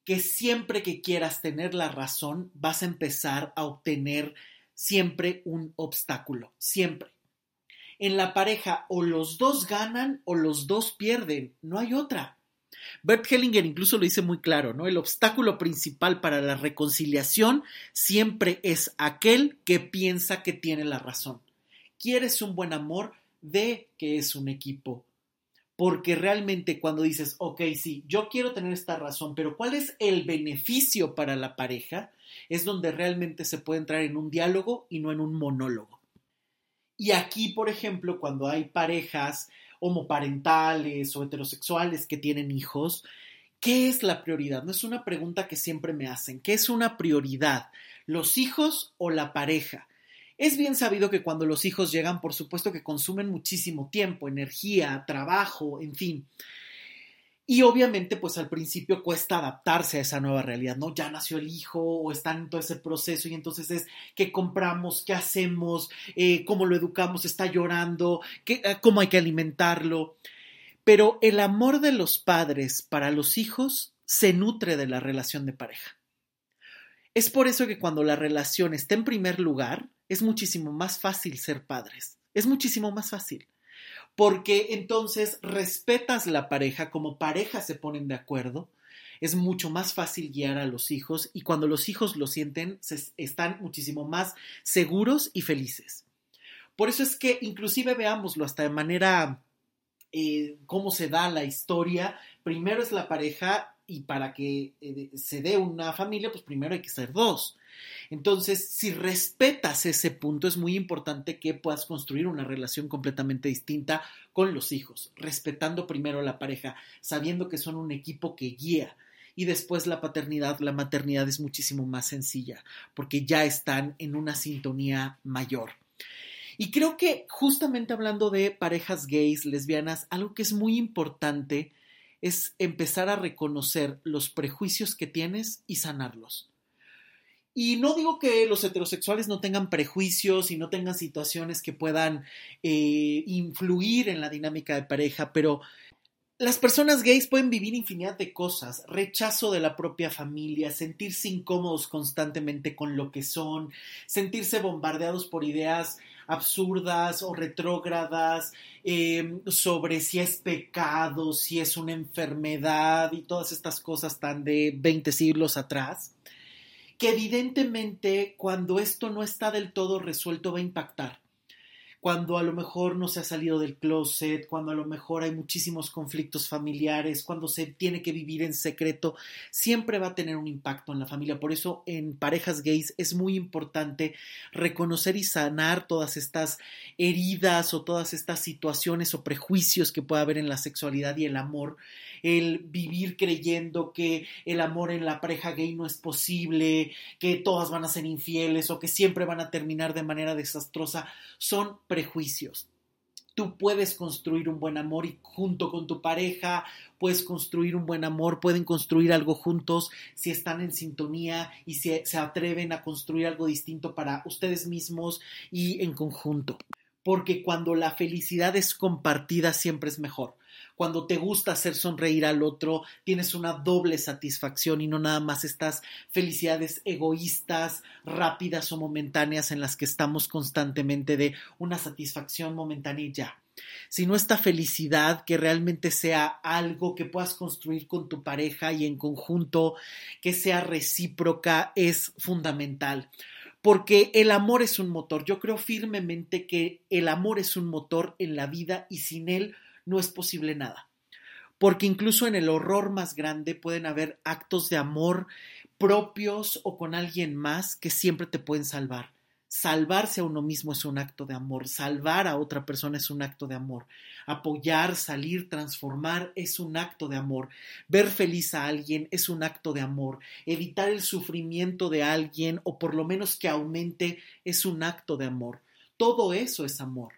que siempre que quieras tener la razón, vas a empezar a obtener siempre un obstáculo, siempre. En la pareja o los dos ganan o los dos pierden, no hay otra. Bert Hellinger incluso lo dice muy claro, ¿no? El obstáculo principal para la reconciliación siempre es aquel que piensa que tiene la razón. quieres un buen amor, ve que es un equipo. Porque realmente cuando dices, ok, sí, yo quiero tener esta razón, pero ¿cuál es el beneficio para la pareja? Es donde realmente se puede entrar en un diálogo y no en un monólogo. Y aquí, por ejemplo, cuando hay parejas homoparentales o heterosexuales que tienen hijos, ¿qué es la prioridad? No es una pregunta que siempre me hacen. ¿Qué es una prioridad? ¿Los hijos o la pareja? Es bien sabido que cuando los hijos llegan, por supuesto que consumen muchísimo tiempo, energía, trabajo, en fin. Y obviamente, pues al principio cuesta adaptarse a esa nueva realidad, ¿no? Ya nació el hijo o está en todo ese proceso y entonces es qué compramos, qué hacemos, eh, cómo lo educamos, está llorando, eh, cómo hay que alimentarlo. Pero el amor de los padres para los hijos se nutre de la relación de pareja. Es por eso que cuando la relación está en primer lugar, es muchísimo más fácil ser padres. Es muchísimo más fácil porque entonces respetas la pareja, como pareja se ponen de acuerdo, es mucho más fácil guiar a los hijos y cuando los hijos lo sienten, están muchísimo más seguros y felices. Por eso es que inclusive veámoslo hasta de manera eh, cómo se da la historia. Primero es la pareja y para que eh, se dé una familia, pues primero hay que ser dos. Entonces, si respetas ese punto, es muy importante que puedas construir una relación completamente distinta con los hijos, respetando primero a la pareja, sabiendo que son un equipo que guía. Y después la paternidad, la maternidad es muchísimo más sencilla, porque ya están en una sintonía mayor. Y creo que justamente hablando de parejas gays, lesbianas, algo que es muy importante es empezar a reconocer los prejuicios que tienes y sanarlos. Y no digo que los heterosexuales no tengan prejuicios y no tengan situaciones que puedan eh, influir en la dinámica de pareja, pero las personas gays pueden vivir infinidad de cosas, rechazo de la propia familia, sentirse incómodos constantemente con lo que son, sentirse bombardeados por ideas absurdas o retrógradas em, sobre si es pecado, si es una enfermedad y todas estas cosas tan de 20 siglos atrás que evidentemente cuando esto no está del todo resuelto va a impactar cuando a lo mejor no se ha salido del closet, cuando a lo mejor hay muchísimos conflictos familiares, cuando se tiene que vivir en secreto, siempre va a tener un impacto en la familia. Por eso en parejas gays es muy importante reconocer y sanar todas estas heridas o todas estas situaciones o prejuicios que pueda haber en la sexualidad y el amor el vivir creyendo que el amor en la pareja gay no es posible, que todas van a ser infieles o que siempre van a terminar de manera desastrosa, son prejuicios. Tú puedes construir un buen amor y junto con tu pareja puedes construir un buen amor, pueden construir algo juntos si están en sintonía y si se atreven a construir algo distinto para ustedes mismos y en conjunto. Porque cuando la felicidad es compartida siempre es mejor cuando te gusta hacer sonreír al otro, tienes una doble satisfacción y no nada más estas felicidades egoístas, rápidas o momentáneas en las que estamos constantemente de una satisfacción momentánea sino esta felicidad que realmente sea algo que puedas construir con tu pareja y en conjunto, que sea recíproca, es fundamental. Porque el amor es un motor. Yo creo firmemente que el amor es un motor en la vida y sin él no es posible nada. Porque incluso en el horror más grande pueden haber actos de amor propios o con alguien más que siempre te pueden salvar. Salvarse a uno mismo es un acto de amor, salvar a otra persona es un acto de amor, apoyar, salir, transformar es un acto de amor, ver feliz a alguien es un acto de amor, evitar el sufrimiento de alguien o por lo menos que aumente es un acto de amor. Todo eso es amor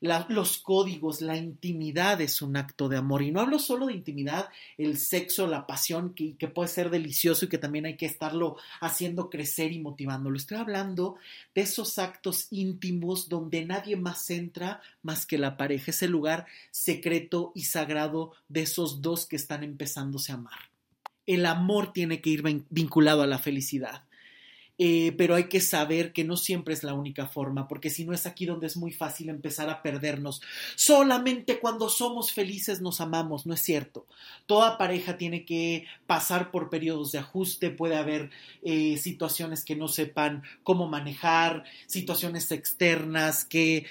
los códigos, la intimidad es un acto de amor. Y no hablo solo de intimidad, el sexo, la pasión, que, que puede ser delicioso y que también hay que estarlo haciendo crecer y motivándolo. Estoy hablando de esos actos íntimos donde nadie más entra más que la pareja, ese lugar secreto y sagrado de esos dos que están empezándose a amar. El amor tiene que ir vinculado a la felicidad. Eh, pero hay que saber que no siempre es la única forma, porque si no es aquí donde es muy fácil empezar a perdernos. Solamente cuando somos felices nos amamos, no es cierto. Toda pareja tiene que pasar por periodos de ajuste, puede haber eh, situaciones que no sepan cómo manejar, situaciones externas que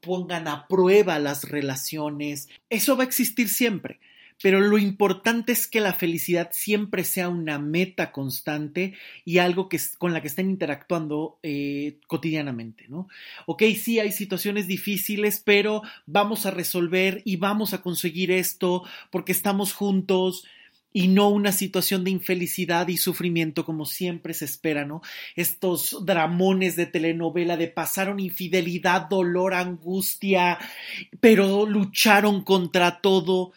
pongan a prueba las relaciones. Eso va a existir siempre pero lo importante es que la felicidad siempre sea una meta constante y algo que, con la que estén interactuando eh, cotidianamente, ¿no? Ok, sí hay situaciones difíciles, pero vamos a resolver y vamos a conseguir esto porque estamos juntos y no una situación de infelicidad y sufrimiento como siempre se espera, ¿no? Estos dramones de telenovela de pasaron infidelidad, dolor, angustia, pero lucharon contra todo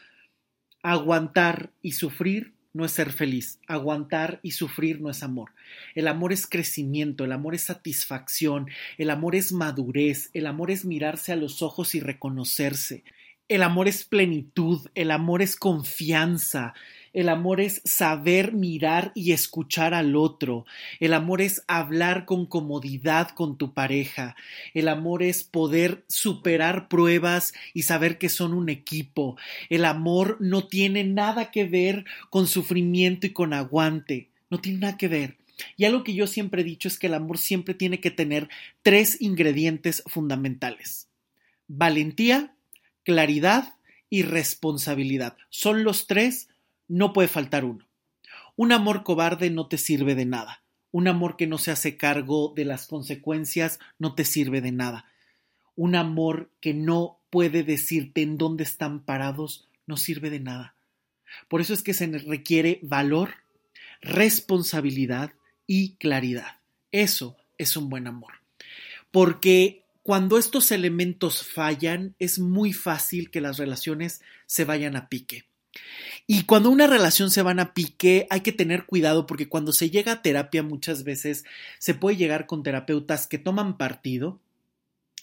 Aguantar y sufrir no es ser feliz. Aguantar y sufrir no es amor. El amor es crecimiento, el amor es satisfacción, el amor es madurez, el amor es mirarse a los ojos y reconocerse. El amor es plenitud, el amor es confianza, el amor es saber mirar y escuchar al otro. El amor es hablar con comodidad con tu pareja. El amor es poder superar pruebas y saber que son un equipo. El amor no tiene nada que ver con sufrimiento y con aguante. No tiene nada que ver. Y algo que yo siempre he dicho es que el amor siempre tiene que tener tres ingredientes fundamentales. Valentía, claridad y responsabilidad. Son los tres no puede faltar uno. Un amor cobarde no te sirve de nada. Un amor que no se hace cargo de las consecuencias no te sirve de nada. Un amor que no puede decirte en dónde están parados no sirve de nada. Por eso es que se requiere valor, responsabilidad y claridad. Eso es un buen amor. Porque cuando estos elementos fallan, es muy fácil que las relaciones se vayan a pique. Y cuando una relación se van a pique, hay que tener cuidado porque cuando se llega a terapia muchas veces se puede llegar con terapeutas que toman partido.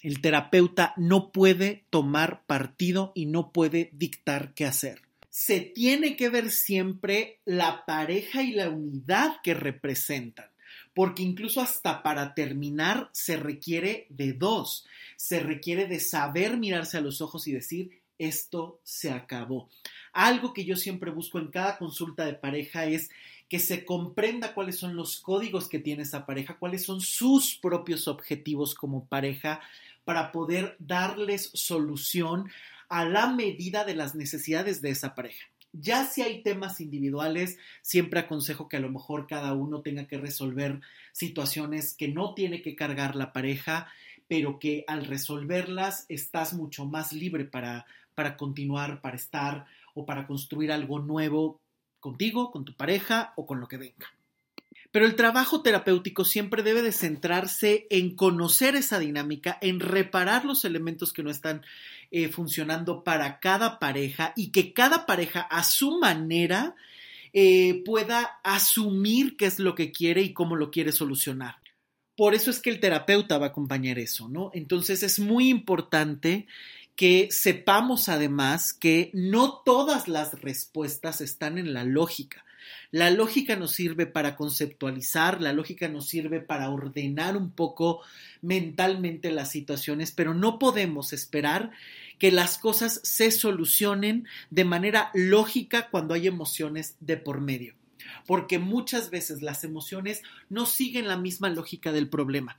El terapeuta no puede tomar partido y no puede dictar qué hacer. Se tiene que ver siempre la pareja y la unidad que representan porque incluso hasta para terminar se requiere de dos, se requiere de saber mirarse a los ojos y decir, esto se acabó. Algo que yo siempre busco en cada consulta de pareja es que se comprenda cuáles son los códigos que tiene esa pareja, cuáles son sus propios objetivos como pareja para poder darles solución a la medida de las necesidades de esa pareja. Ya si hay temas individuales, siempre aconsejo que a lo mejor cada uno tenga que resolver situaciones que no tiene que cargar la pareja, pero que al resolverlas estás mucho más libre para, para continuar, para estar o para construir algo nuevo contigo, con tu pareja o con lo que venga. Pero el trabajo terapéutico siempre debe de centrarse en conocer esa dinámica, en reparar los elementos que no están eh, funcionando para cada pareja y que cada pareja a su manera eh, pueda asumir qué es lo que quiere y cómo lo quiere solucionar. Por eso es que el terapeuta va a acompañar eso, ¿no? Entonces es muy importante que sepamos además que no todas las respuestas están en la lógica. La lógica nos sirve para conceptualizar, la lógica nos sirve para ordenar un poco mentalmente las situaciones, pero no podemos esperar que las cosas se solucionen de manera lógica cuando hay emociones de por medio porque muchas veces las emociones no siguen la misma lógica del problema.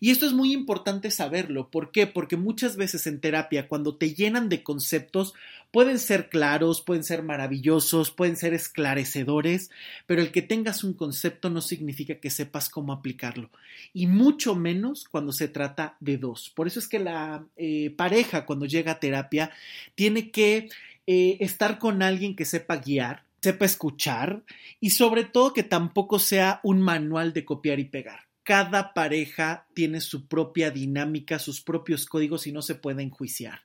Y esto es muy importante saberlo. ¿Por qué? Porque muchas veces en terapia, cuando te llenan de conceptos, pueden ser claros, pueden ser maravillosos, pueden ser esclarecedores, pero el que tengas un concepto no significa que sepas cómo aplicarlo. Y mucho menos cuando se trata de dos. Por eso es que la eh, pareja, cuando llega a terapia, tiene que eh, estar con alguien que sepa guiar, sepa escuchar y sobre todo que tampoco sea un manual de copiar y pegar. Cada pareja tiene su propia dinámica, sus propios códigos y no se puede enjuiciar.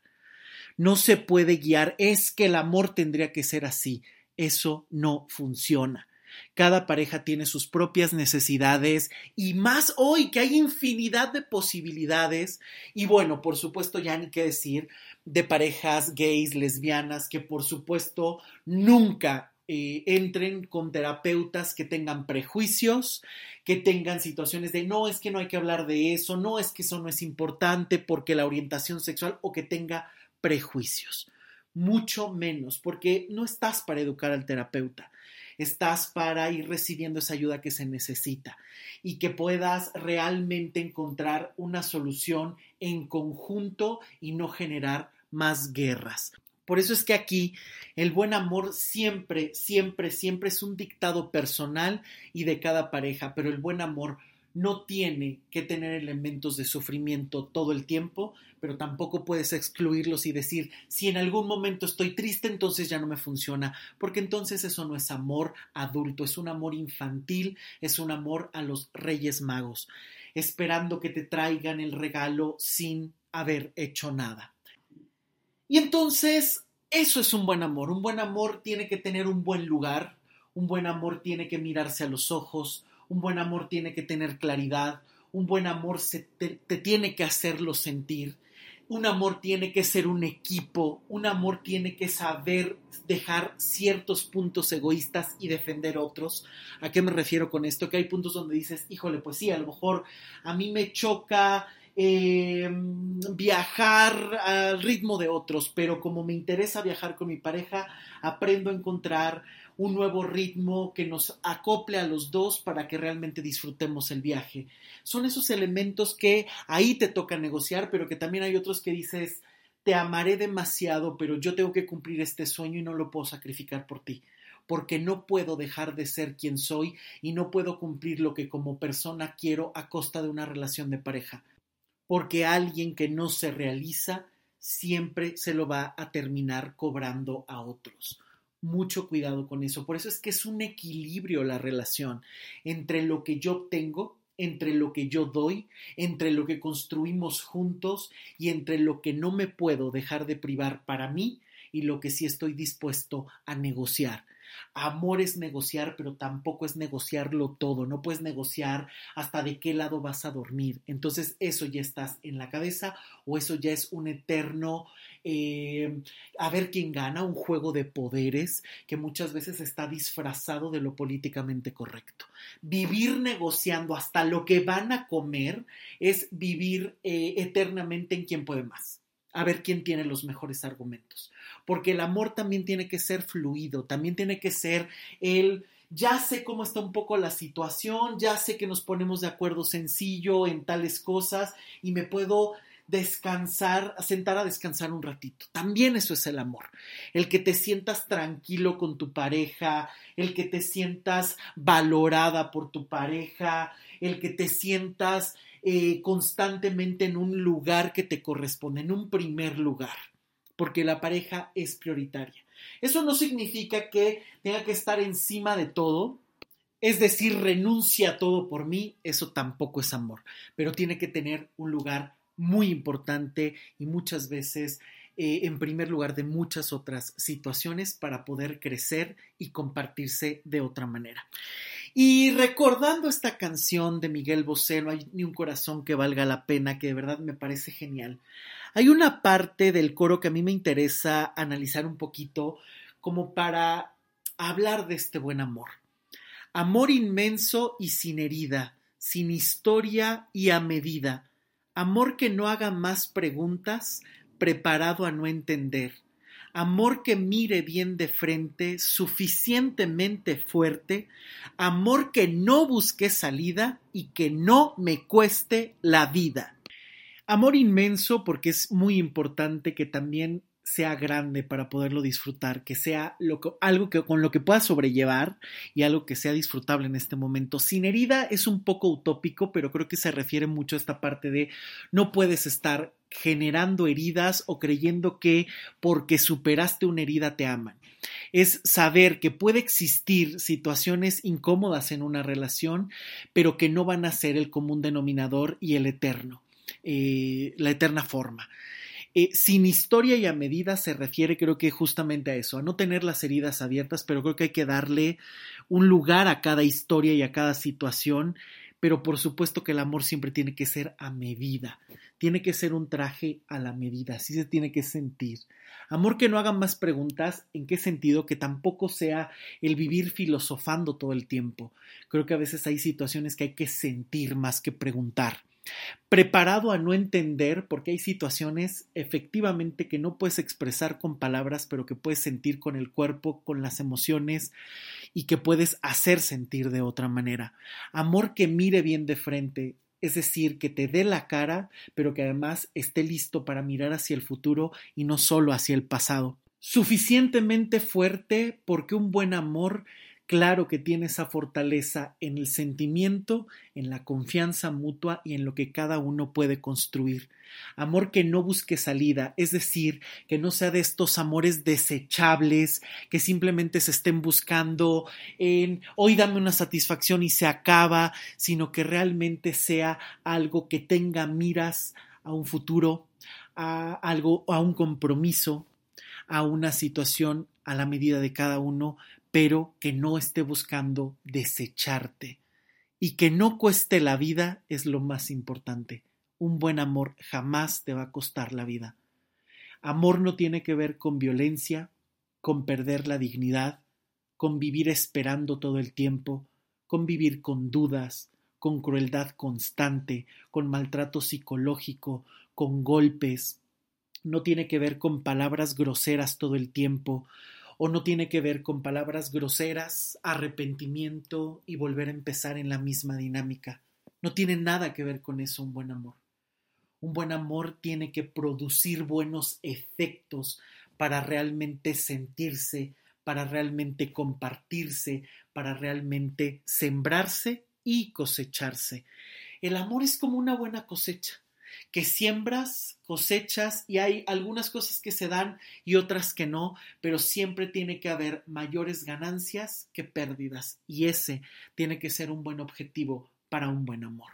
No se puede guiar, es que el amor tendría que ser así. Eso no funciona. Cada pareja tiene sus propias necesidades y más hoy que hay infinidad de posibilidades. Y bueno, por supuesto, ya ni qué decir de parejas gays, lesbianas, que por supuesto nunca eh, entren con terapeutas que tengan prejuicios, que tengan situaciones de no es que no hay que hablar de eso, no es que eso no es importante porque la orientación sexual o que tenga prejuicios. Mucho menos, porque no estás para educar al terapeuta, estás para ir recibiendo esa ayuda que se necesita y que puedas realmente encontrar una solución en conjunto y no generar más guerras. Por eso es que aquí el buen amor siempre, siempre, siempre es un dictado personal y de cada pareja, pero el buen amor no tiene que tener elementos de sufrimiento todo el tiempo, pero tampoco puedes excluirlos y decir, si en algún momento estoy triste, entonces ya no me funciona, porque entonces eso no es amor adulto, es un amor infantil, es un amor a los Reyes Magos, esperando que te traigan el regalo sin haber hecho nada. Y entonces, eso es un buen amor. Un buen amor tiene que tener un buen lugar, un buen amor tiene que mirarse a los ojos, un buen amor tiene que tener claridad, un buen amor te, te tiene que hacerlo sentir. Un amor tiene que ser un equipo, un amor tiene que saber dejar ciertos puntos egoístas y defender otros. ¿A qué me refiero con esto? Que hay puntos donde dices, híjole, pues sí, a lo mejor a mí me choca eh, viajar al ritmo de otros, pero como me interesa viajar con mi pareja, aprendo a encontrar un nuevo ritmo que nos acople a los dos para que realmente disfrutemos el viaje. Son esos elementos que ahí te toca negociar, pero que también hay otros que dices, te amaré demasiado, pero yo tengo que cumplir este sueño y no lo puedo sacrificar por ti porque no puedo dejar de ser quien soy y no puedo cumplir lo que como persona quiero a costa de una relación de pareja porque alguien que no se realiza siempre se lo va a terminar cobrando a otros. Mucho cuidado con eso. Por eso es que es un equilibrio la relación entre lo que yo obtengo, entre lo que yo doy, entre lo que construimos juntos y entre lo que no me puedo dejar de privar para mí y lo que sí estoy dispuesto a negociar. Amor es negociar, pero tampoco es negociarlo todo. No puedes negociar hasta de qué lado vas a dormir. Entonces eso ya estás en la cabeza o eso ya es un eterno eh, a ver quién gana, un juego de poderes que muchas veces está disfrazado de lo políticamente correcto. Vivir negociando hasta lo que van a comer es vivir eh, eternamente en quién puede más a ver quién tiene los mejores argumentos. Porque el amor también tiene que ser fluido, también tiene que ser el ya sé cómo está un poco la situación, ya sé que nos ponemos de acuerdo sencillo en tales cosas y me puedo descansar, sentar a descansar un ratito. También eso es el amor. El que te sientas tranquilo con tu pareja, el que te sientas valorada por tu pareja, el que te sientas eh, constantemente en un lugar que te corresponde, en un primer lugar, porque la pareja es prioritaria. Eso no significa que tenga que estar encima de todo, es decir, renuncia a todo por mí, eso tampoco es amor, pero tiene que tener un lugar muy importante y muchas veces eh, en primer lugar de muchas otras situaciones para poder crecer y compartirse de otra manera. Y recordando esta canción de Miguel Bosé, No hay ni un corazón que valga la pena, que de verdad me parece genial. Hay una parte del coro que a mí me interesa analizar un poquito como para hablar de este buen amor. Amor inmenso y sin herida, sin historia y a medida. Amor que no haga más preguntas, preparado a no entender amor que mire bien de frente, suficientemente fuerte, amor que no busque salida y que no me cueste la vida. Amor inmenso porque es muy importante que también sea grande para poderlo disfrutar, que sea algo que, con lo que pueda sobrellevar y algo que sea disfrutable en este momento. Sin herida es un poco utópico, pero creo que se refiere mucho a esta parte de no puedes estar generando heridas o creyendo que porque superaste una herida te aman. Es saber que puede existir situaciones incómodas en una relación, pero que no van a ser el común denominador y el eterno, eh, la eterna forma. Eh, sin historia y a medida se refiere creo que justamente a eso, a no tener las heridas abiertas, pero creo que hay que darle un lugar a cada historia y a cada situación, pero por supuesto que el amor siempre tiene que ser a medida, tiene que ser un traje a la medida, así se tiene que sentir. Amor que no haga más preguntas, ¿en qué sentido? Que tampoco sea el vivir filosofando todo el tiempo. Creo que a veces hay situaciones que hay que sentir más que preguntar preparado a no entender, porque hay situaciones efectivamente que no puedes expresar con palabras, pero que puedes sentir con el cuerpo, con las emociones y que puedes hacer sentir de otra manera. Amor que mire bien de frente, es decir, que te dé la cara, pero que además esté listo para mirar hacia el futuro y no solo hacia el pasado. Suficientemente fuerte porque un buen amor claro que tiene esa fortaleza en el sentimiento, en la confianza mutua y en lo que cada uno puede construir. Amor que no busque salida, es decir, que no sea de estos amores desechables, que simplemente se estén buscando en hoy dame una satisfacción y se acaba, sino que realmente sea algo que tenga miras a un futuro, a algo, a un compromiso, a una situación a la medida de cada uno, pero que no esté buscando desecharte. Y que no cueste la vida es lo más importante. Un buen amor jamás te va a costar la vida. Amor no tiene que ver con violencia, con perder la dignidad, con vivir esperando todo el tiempo, con vivir con dudas, con crueldad constante, con maltrato psicológico, con golpes. No tiene que ver con palabras groseras todo el tiempo, o no tiene que ver con palabras groseras, arrepentimiento y volver a empezar en la misma dinámica. No tiene nada que ver con eso un buen amor. Un buen amor tiene que producir buenos efectos para realmente sentirse, para realmente compartirse, para realmente sembrarse y cosecharse. El amor es como una buena cosecha que siembras, cosechas y hay algunas cosas que se dan y otras que no, pero siempre tiene que haber mayores ganancias que pérdidas y ese tiene que ser un buen objetivo para un buen amor.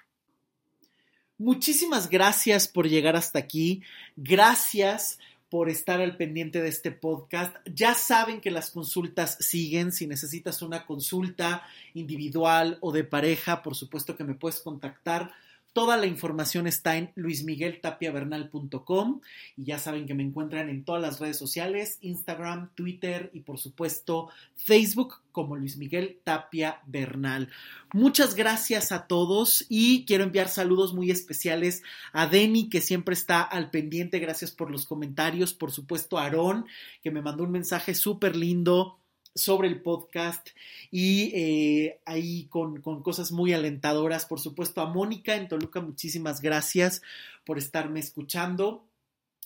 Muchísimas gracias por llegar hasta aquí. Gracias por estar al pendiente de este podcast. Ya saben que las consultas siguen. Si necesitas una consulta individual o de pareja, por supuesto que me puedes contactar Toda la información está en luismigueltapiavernal.com y ya saben que me encuentran en todas las redes sociales, Instagram, Twitter y por supuesto Facebook como Luis Miguel Tapia Bernal. Muchas gracias a todos y quiero enviar saludos muy especiales a Denny que siempre está al pendiente. Gracias por los comentarios. Por supuesto a Aarón que me mandó un mensaje súper lindo sobre el podcast y eh, ahí con, con, cosas muy alentadoras. Por supuesto, a Mónica en Toluca, muchísimas gracias por estarme escuchando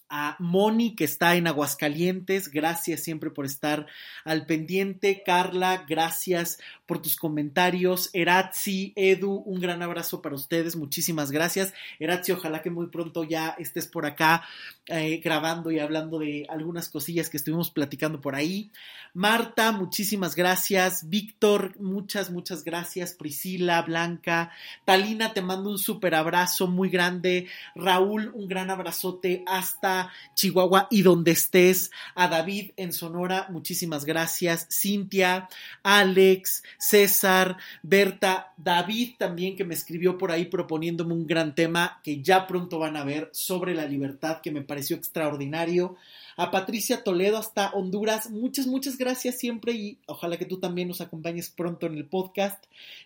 a Moni, que está en Aguascalientes. Gracias siempre por estar al pendiente. Carla, gracias por tus comentarios. Eratzi, Edu, un gran abrazo para ustedes. Muchísimas gracias. Eratzi, ojalá que muy pronto ya estés por acá eh, grabando y hablando de algunas cosillas que estuvimos platicando por ahí. Marta, muchísimas gracias. Víctor, muchas, muchas gracias. Priscila, Blanca, Talina, te mando un súper abrazo muy grande. Raúl, un gran abrazote hasta Chihuahua y donde estés. A David en Sonora, muchísimas gracias. Cintia, Alex, César, Berta, David también que me escribió por ahí proponiéndome un gran tema que ya pronto van a ver sobre la libertad que me pareció extraordinario a Patricia Toledo hasta Honduras. Muchas, muchas gracias siempre y ojalá que tú también nos acompañes pronto en el podcast.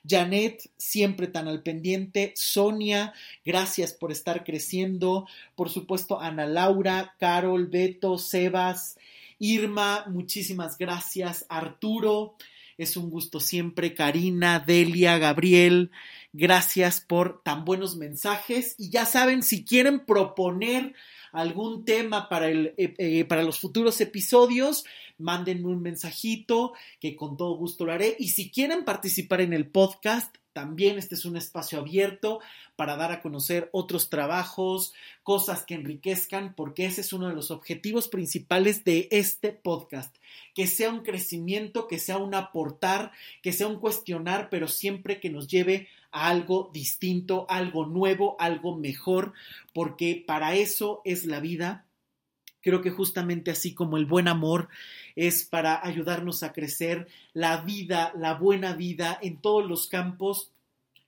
Janet, siempre tan al pendiente. Sonia, gracias por estar creciendo. Por supuesto, Ana Laura, Carol, Beto, Sebas, Irma, muchísimas gracias. Arturo, es un gusto siempre. Karina, Delia, Gabriel, gracias por tan buenos mensajes. Y ya saben, si quieren proponer algún tema para, el, eh, eh, para los futuros episodios, mándenme un mensajito que con todo gusto lo haré. Y si quieren participar en el podcast, también este es un espacio abierto para dar a conocer otros trabajos, cosas que enriquezcan, porque ese es uno de los objetivos principales de este podcast. Que sea un crecimiento, que sea un aportar, que sea un cuestionar, pero siempre que nos lleve algo distinto, algo nuevo, algo mejor, porque para eso es la vida. Creo que justamente así como el buen amor es para ayudarnos a crecer, la vida, la buena vida en todos los campos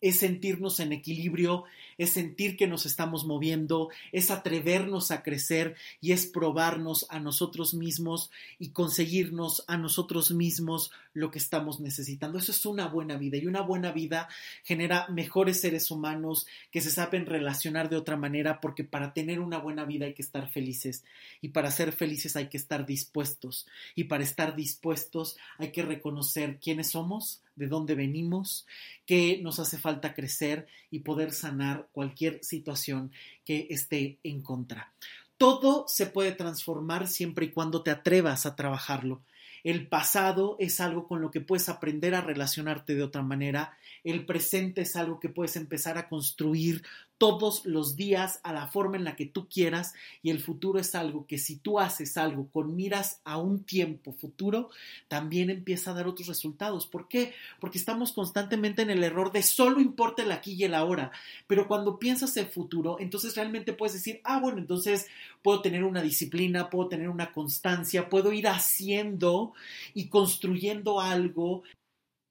es sentirnos en equilibrio, es sentir que nos estamos moviendo, es atrevernos a crecer y es probarnos a nosotros mismos y conseguirnos a nosotros mismos lo que estamos necesitando. Eso es una buena vida y una buena vida genera mejores seres humanos que se saben relacionar de otra manera porque para tener una buena vida hay que estar felices y para ser felices hay que estar dispuestos y para estar dispuestos hay que reconocer quiénes somos, de dónde venimos, qué nos hace falta crecer y poder sanar cualquier situación que esté en contra. Todo se puede transformar siempre y cuando te atrevas a trabajarlo. El pasado es algo con lo que puedes aprender a relacionarte de otra manera. El presente es algo que puedes empezar a construir todos los días a la forma en la que tú quieras y el futuro es algo que si tú haces algo con miras a un tiempo futuro, también empieza a dar otros resultados. ¿Por qué? Porque estamos constantemente en el error de solo importa el aquí y el ahora, pero cuando piensas en futuro, entonces realmente puedes decir, ah, bueno, entonces puedo tener una disciplina, puedo tener una constancia, puedo ir haciendo y construyendo algo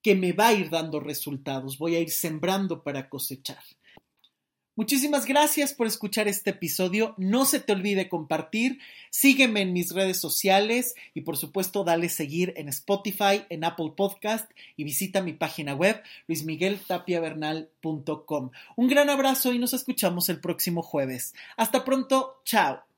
que me va a ir dando resultados, voy a ir sembrando para cosechar. Muchísimas gracias por escuchar este episodio. No se te olvide compartir. Sígueme en mis redes sociales y por supuesto dale seguir en Spotify, en Apple Podcast y visita mi página web luismigueltapiavernal.com. Un gran abrazo y nos escuchamos el próximo jueves. Hasta pronto. Chao.